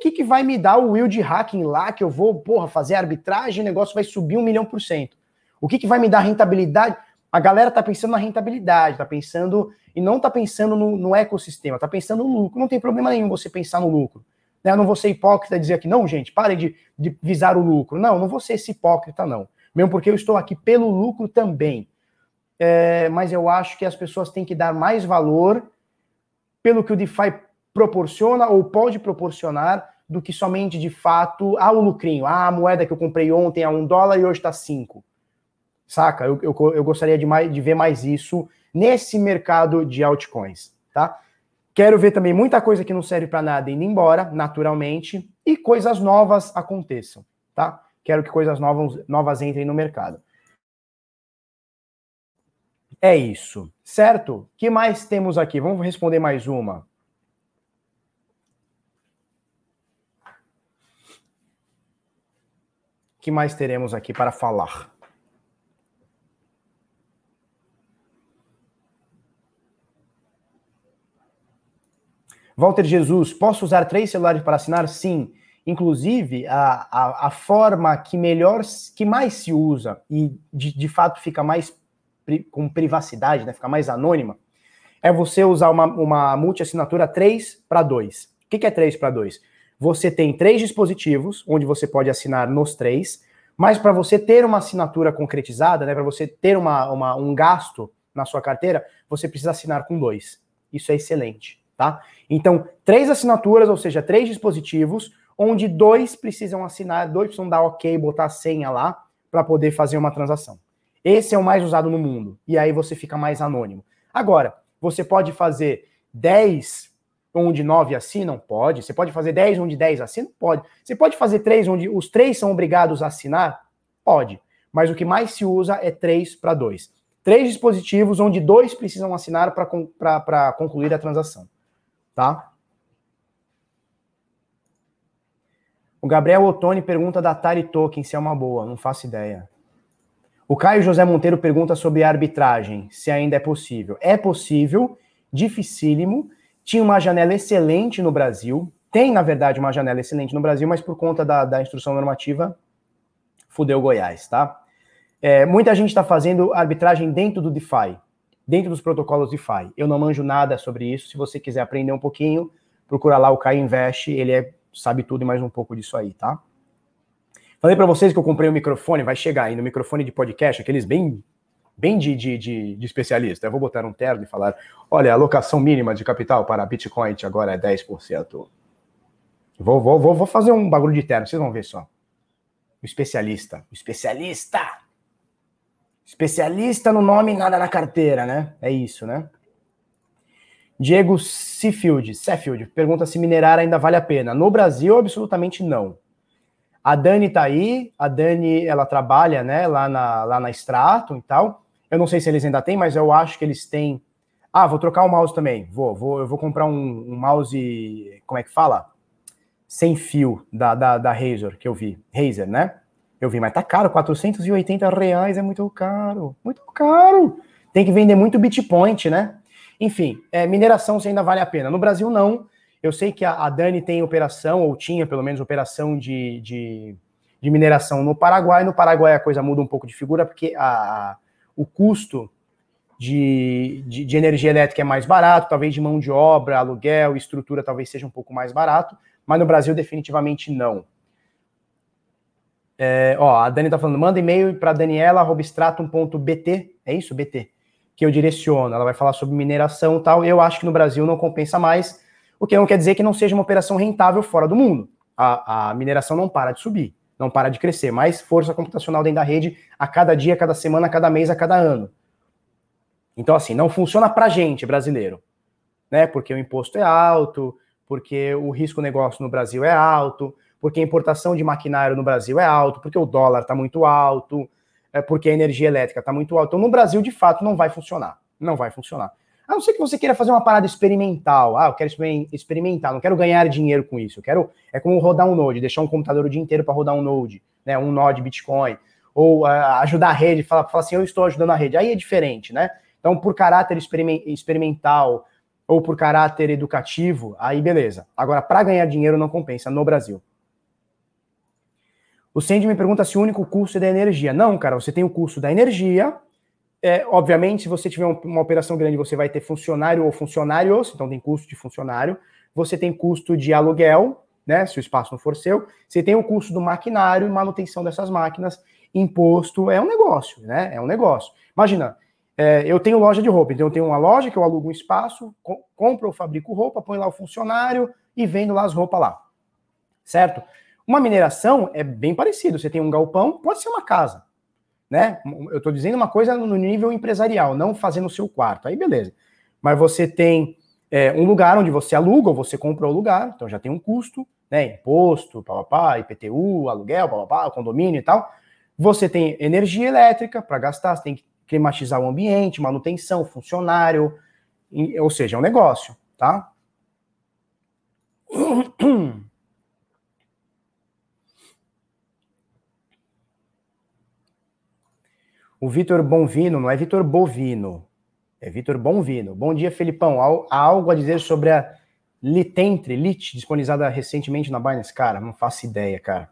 Que, que vai me dar o will de hacking lá que eu vou, porra, fazer arbitragem, o negócio vai subir um milhão por cento? O que, que vai me dar rentabilidade? A galera tá pensando na rentabilidade, tá pensando e não tá pensando no, no ecossistema, tá pensando no lucro. Não tem problema nenhum você pensar no lucro. Né? Eu não vou ser hipócrita e dizer que não, gente, pare de, de visar o lucro. Não, não vou ser esse hipócrita, não. Mesmo porque eu estou aqui pelo lucro também. É, mas eu acho que as pessoas têm que dar mais valor pelo que o DeFi proporciona ou pode proporcionar do que somente de fato ah, o lucrinho, ah, a moeda que eu comprei ontem a um dólar e hoje está cinco. Saca? Eu, eu, eu gostaria de, mais, de ver mais isso nesse mercado de altcoins, tá? Quero ver também muita coisa que não serve para nada indo embora, naturalmente, e coisas novas aconteçam, tá? Quero que coisas novas, novas entrem no mercado. É isso, certo? que mais temos aqui? Vamos responder mais uma. Que mais teremos aqui para falar? Walter Jesus, posso usar três celulares para assinar? Sim. Inclusive, a, a, a forma que melhor, que mais se usa e de, de fato fica mais pri, com privacidade, né, fica mais anônima, é você usar uma, uma multi-assinatura 3 para 2. O que, que é 3 para 2? Você tem três dispositivos, onde você pode assinar nos três, Mas para você ter uma assinatura concretizada, né, para você ter uma, uma, um gasto na sua carteira, você precisa assinar com dois. Isso é excelente, tá? Então, três assinaturas, ou seja, três dispositivos, onde dois precisam assinar, dois precisam dar ok, botar a senha lá para poder fazer uma transação. Esse é o mais usado no mundo. E aí você fica mais anônimo. Agora, você pode fazer 10 onde 9 assinam? Pode. Você pode fazer 10 onde 10 assinam? Pode. Você pode fazer 3 onde os três são obrigados a assinar? Pode. Mas o que mais se usa é 3 para 2. Três dispositivos onde dois precisam assinar para concluir a transação. Tá? O Gabriel Ottoni pergunta da Atari Token se é uma boa. Não faço ideia. O Caio José Monteiro pergunta sobre a arbitragem, se ainda é possível. É possível, dificílimo. Tinha uma janela excelente no Brasil. Tem, na verdade, uma janela excelente no Brasil, mas por conta da, da instrução normativa, fudeu Goiás, tá? É, muita gente está fazendo arbitragem dentro do DeFi, dentro dos protocolos DeFi. Eu não manjo nada sobre isso. Se você quiser aprender um pouquinho, procura lá o Caio Invest, ele é, sabe tudo e mais um pouco disso aí, tá? Falei para vocês que eu comprei um microfone, vai chegar aí no microfone de podcast, aqueles bem bem de, de, de, de, especialista. Eu vou botar um terno e falar: olha, a alocação mínima de capital para Bitcoin agora é 10%. Vou, vou, vou, vou fazer um bagulho de terno, vocês vão ver só. O especialista. O especialista! Especialista no nome, nada na carteira, né? É isso, né? Diego Seafield, Seafield pergunta se minerar ainda vale a pena. No Brasil, absolutamente não. A Dani tá aí, a Dani, ela trabalha, né, lá na, lá na Stratum e tal. Eu não sei se eles ainda têm, mas eu acho que eles têm. Ah, vou trocar o mouse também. Vou, vou, eu vou comprar um, um mouse, como é que fala? Sem fio da, da, da Razer, que eu vi. Razer, né? Eu vi, mas tá caro, 480 reais é muito caro. Muito caro. Tem que vender muito Bitpoint, né? Enfim, é, mineração se ainda vale a pena. No Brasil, não. Eu sei que a, a Dani tem operação, ou tinha pelo menos operação de, de, de, mineração no Paraguai. No Paraguai a coisa muda um pouco de figura, porque a, o custo de, de, de, energia elétrica é mais barato, talvez de mão de obra, aluguel, estrutura talvez seja um pouco mais barato, mas no Brasil definitivamente não. É, ó, a Dani tá falando, manda e-mail para daniela.stratum.bt, é isso? BT, que eu direciono. Ela vai falar sobre mineração e tal. Eu acho que no Brasil não compensa mais o que não quer dizer que não seja uma operação rentável fora do mundo. A, a mineração não para de subir, não para de crescer, mais força computacional dentro da rede a cada dia, a cada semana, a cada mês, a cada ano. Então, assim, não funciona para gente, brasileiro, né? Porque o imposto é alto, porque o risco negócio no Brasil é alto, porque a importação de maquinário no Brasil é alto, porque o dólar está muito alto, é porque a energia elétrica está muito alta. Então, no Brasil, de fato, não vai funcionar. Não vai funcionar. A não ser que você queira fazer uma parada experimental. Ah, eu quero experimentar, não quero ganhar dinheiro com isso. Eu quero. É como rodar um Node, deixar um computador o dia inteiro para rodar um Node, né? Um Node Bitcoin. Ou uh, ajudar a rede, falar, falar assim, eu estou ajudando a rede. Aí é diferente, né? Então, por caráter experimental ou por caráter educativo, aí beleza. Agora, para ganhar dinheiro não compensa no Brasil. O Sandy me pergunta se o único custo é da energia. Não, cara, você tem o custo da energia, é, obviamente, se você tiver uma operação grande, você vai ter funcionário ou funcionários, então tem custo de funcionário. Você tem custo de aluguel, né? Se o espaço não for seu. Você tem o custo do maquinário e manutenção dessas máquinas. Imposto é um negócio, né? É um negócio. Imagina, é, eu tenho loja de roupa, então eu tenho uma loja que eu alugo um espaço, co compro ou fabrico roupa, põe lá o funcionário e vendo lá as roupas lá. Certo? Uma mineração é bem parecido. Você tem um galpão, pode ser uma casa né? Eu estou dizendo uma coisa no nível empresarial, não fazendo o seu quarto. Aí beleza. Mas você tem é, um lugar onde você aluga ou você compra o lugar, então já tem um custo, né? Imposto, papapá, IPTU, aluguel, papapá, condomínio e tal. Você tem energia elétrica para gastar, você tem que climatizar o ambiente, manutenção, funcionário, ou seja, é um negócio, tá? [CLEARS THROAT] O Vitor Bonvino, não é Vitor Bovino, é Vitor Bonvino. Bom dia, Felipão. Há algo a dizer sobre a Litentre, Lit, disponibilizada recentemente na Binance? Cara, não faço ideia, cara.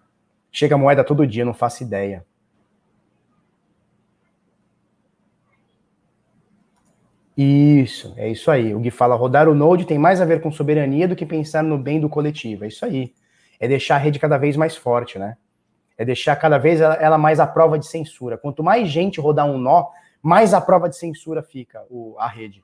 Chega a moeda todo dia, não faço ideia. Isso, é isso aí. O Gui fala, rodar o Node tem mais a ver com soberania do que pensar no bem do coletivo. É isso aí. É deixar a rede cada vez mais forte, né? É deixar cada vez ela, mais à prova de censura. Quanto mais gente rodar um nó, mais a prova de censura fica o, a rede.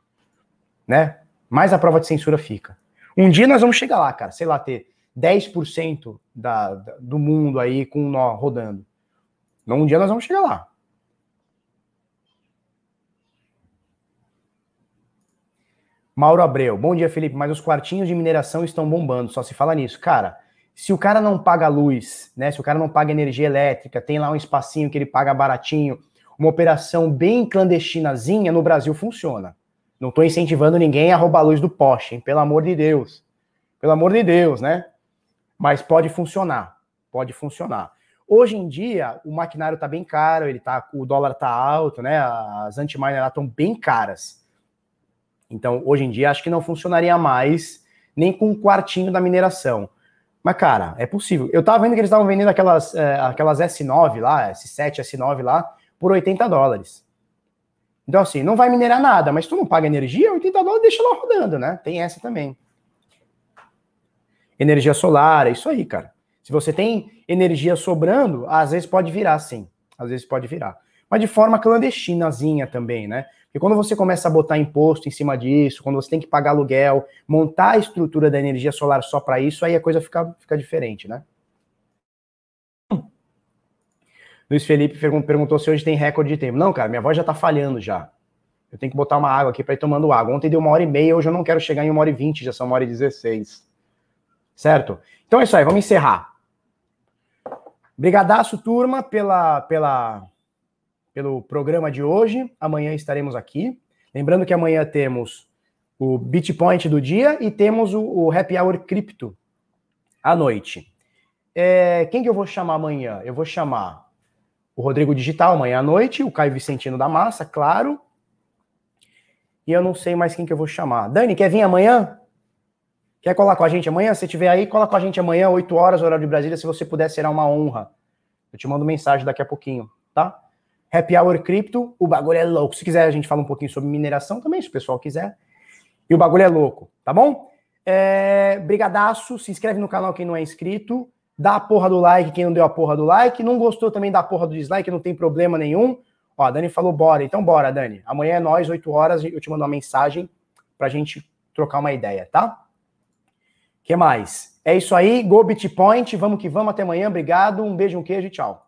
Né? Mais a prova de censura fica. Um dia nós vamos chegar lá, cara. Sei lá, ter 10% da, da, do mundo aí com um nó rodando. Um dia nós vamos chegar lá. Mauro Abreu, bom dia, Felipe. Mas os quartinhos de mineração estão bombando, só se fala nisso. Cara, se o cara não paga luz, né? Se o cara não paga energia elétrica, tem lá um espacinho que ele paga baratinho, uma operação bem clandestinazinha, no Brasil funciona. Não estou incentivando ninguém a roubar a luz do poste, hein? Pelo amor de Deus. Pelo amor de Deus, né? Mas pode funcionar. Pode funcionar. Hoje em dia, o maquinário está bem caro, ele tá, o dólar está alto, né? As antiminer estão bem caras. Então, hoje em dia, acho que não funcionaria mais nem com um quartinho da mineração. Mas, cara, é possível. Eu tava vendo que eles estavam vendendo aquelas, é, aquelas S9 lá, S7, S9 lá, por 80 dólares. Então, assim, não vai minerar nada, mas tu não paga energia, 80 dólares deixa lá rodando, né? Tem essa também. Energia solar, é isso aí, cara. Se você tem energia sobrando, às vezes pode virar, sim. Às vezes pode virar. Mas de forma clandestinazinha também, né? E quando você começa a botar imposto em cima disso, quando você tem que pagar aluguel, montar a estrutura da energia solar só para isso, aí a coisa fica, fica diferente, né? Luiz Felipe perguntou se hoje tem recorde de tempo. Não, cara, minha voz já tá falhando já. Eu tenho que botar uma água aqui para ir tomando água. Ontem deu uma hora e meia, hoje eu não quero chegar em uma hora e vinte, já são uma hora e dezesseis. Certo? Então é isso aí, vamos encerrar. Brigadaço, turma, pela, pela pelo programa de hoje. Amanhã estaremos aqui. Lembrando que amanhã temos o Bitpoint do dia e temos o, o Happy Hour Cripto à noite. É, quem que eu vou chamar amanhã? Eu vou chamar o Rodrigo Digital amanhã à noite, o Caio Vicentino da Massa, claro. E eu não sei mais quem que eu vou chamar. Dani, quer vir amanhã? Quer colar com a gente amanhã? Se tiver aí, cola com a gente amanhã, 8 horas, horário de Brasília. Se você puder, será uma honra. Eu te mando mensagem daqui a pouquinho, tá? Happy Hour Cripto, o bagulho é louco. Se quiser, a gente fala um pouquinho sobre mineração também, se o pessoal quiser. E o bagulho é louco, tá bom? É, brigadaço, se inscreve no canal quem não é inscrito, dá a porra do like quem não deu a porra do like, não gostou também da porra do dislike, não tem problema nenhum. Ó, a Dani falou bora, então bora, Dani. Amanhã é nós, 8 horas, eu te mando uma mensagem pra gente trocar uma ideia, tá? que mais? É isso aí, Go Bitpoint, vamos que vamos, até amanhã, obrigado, um beijo, um queijo e tchau.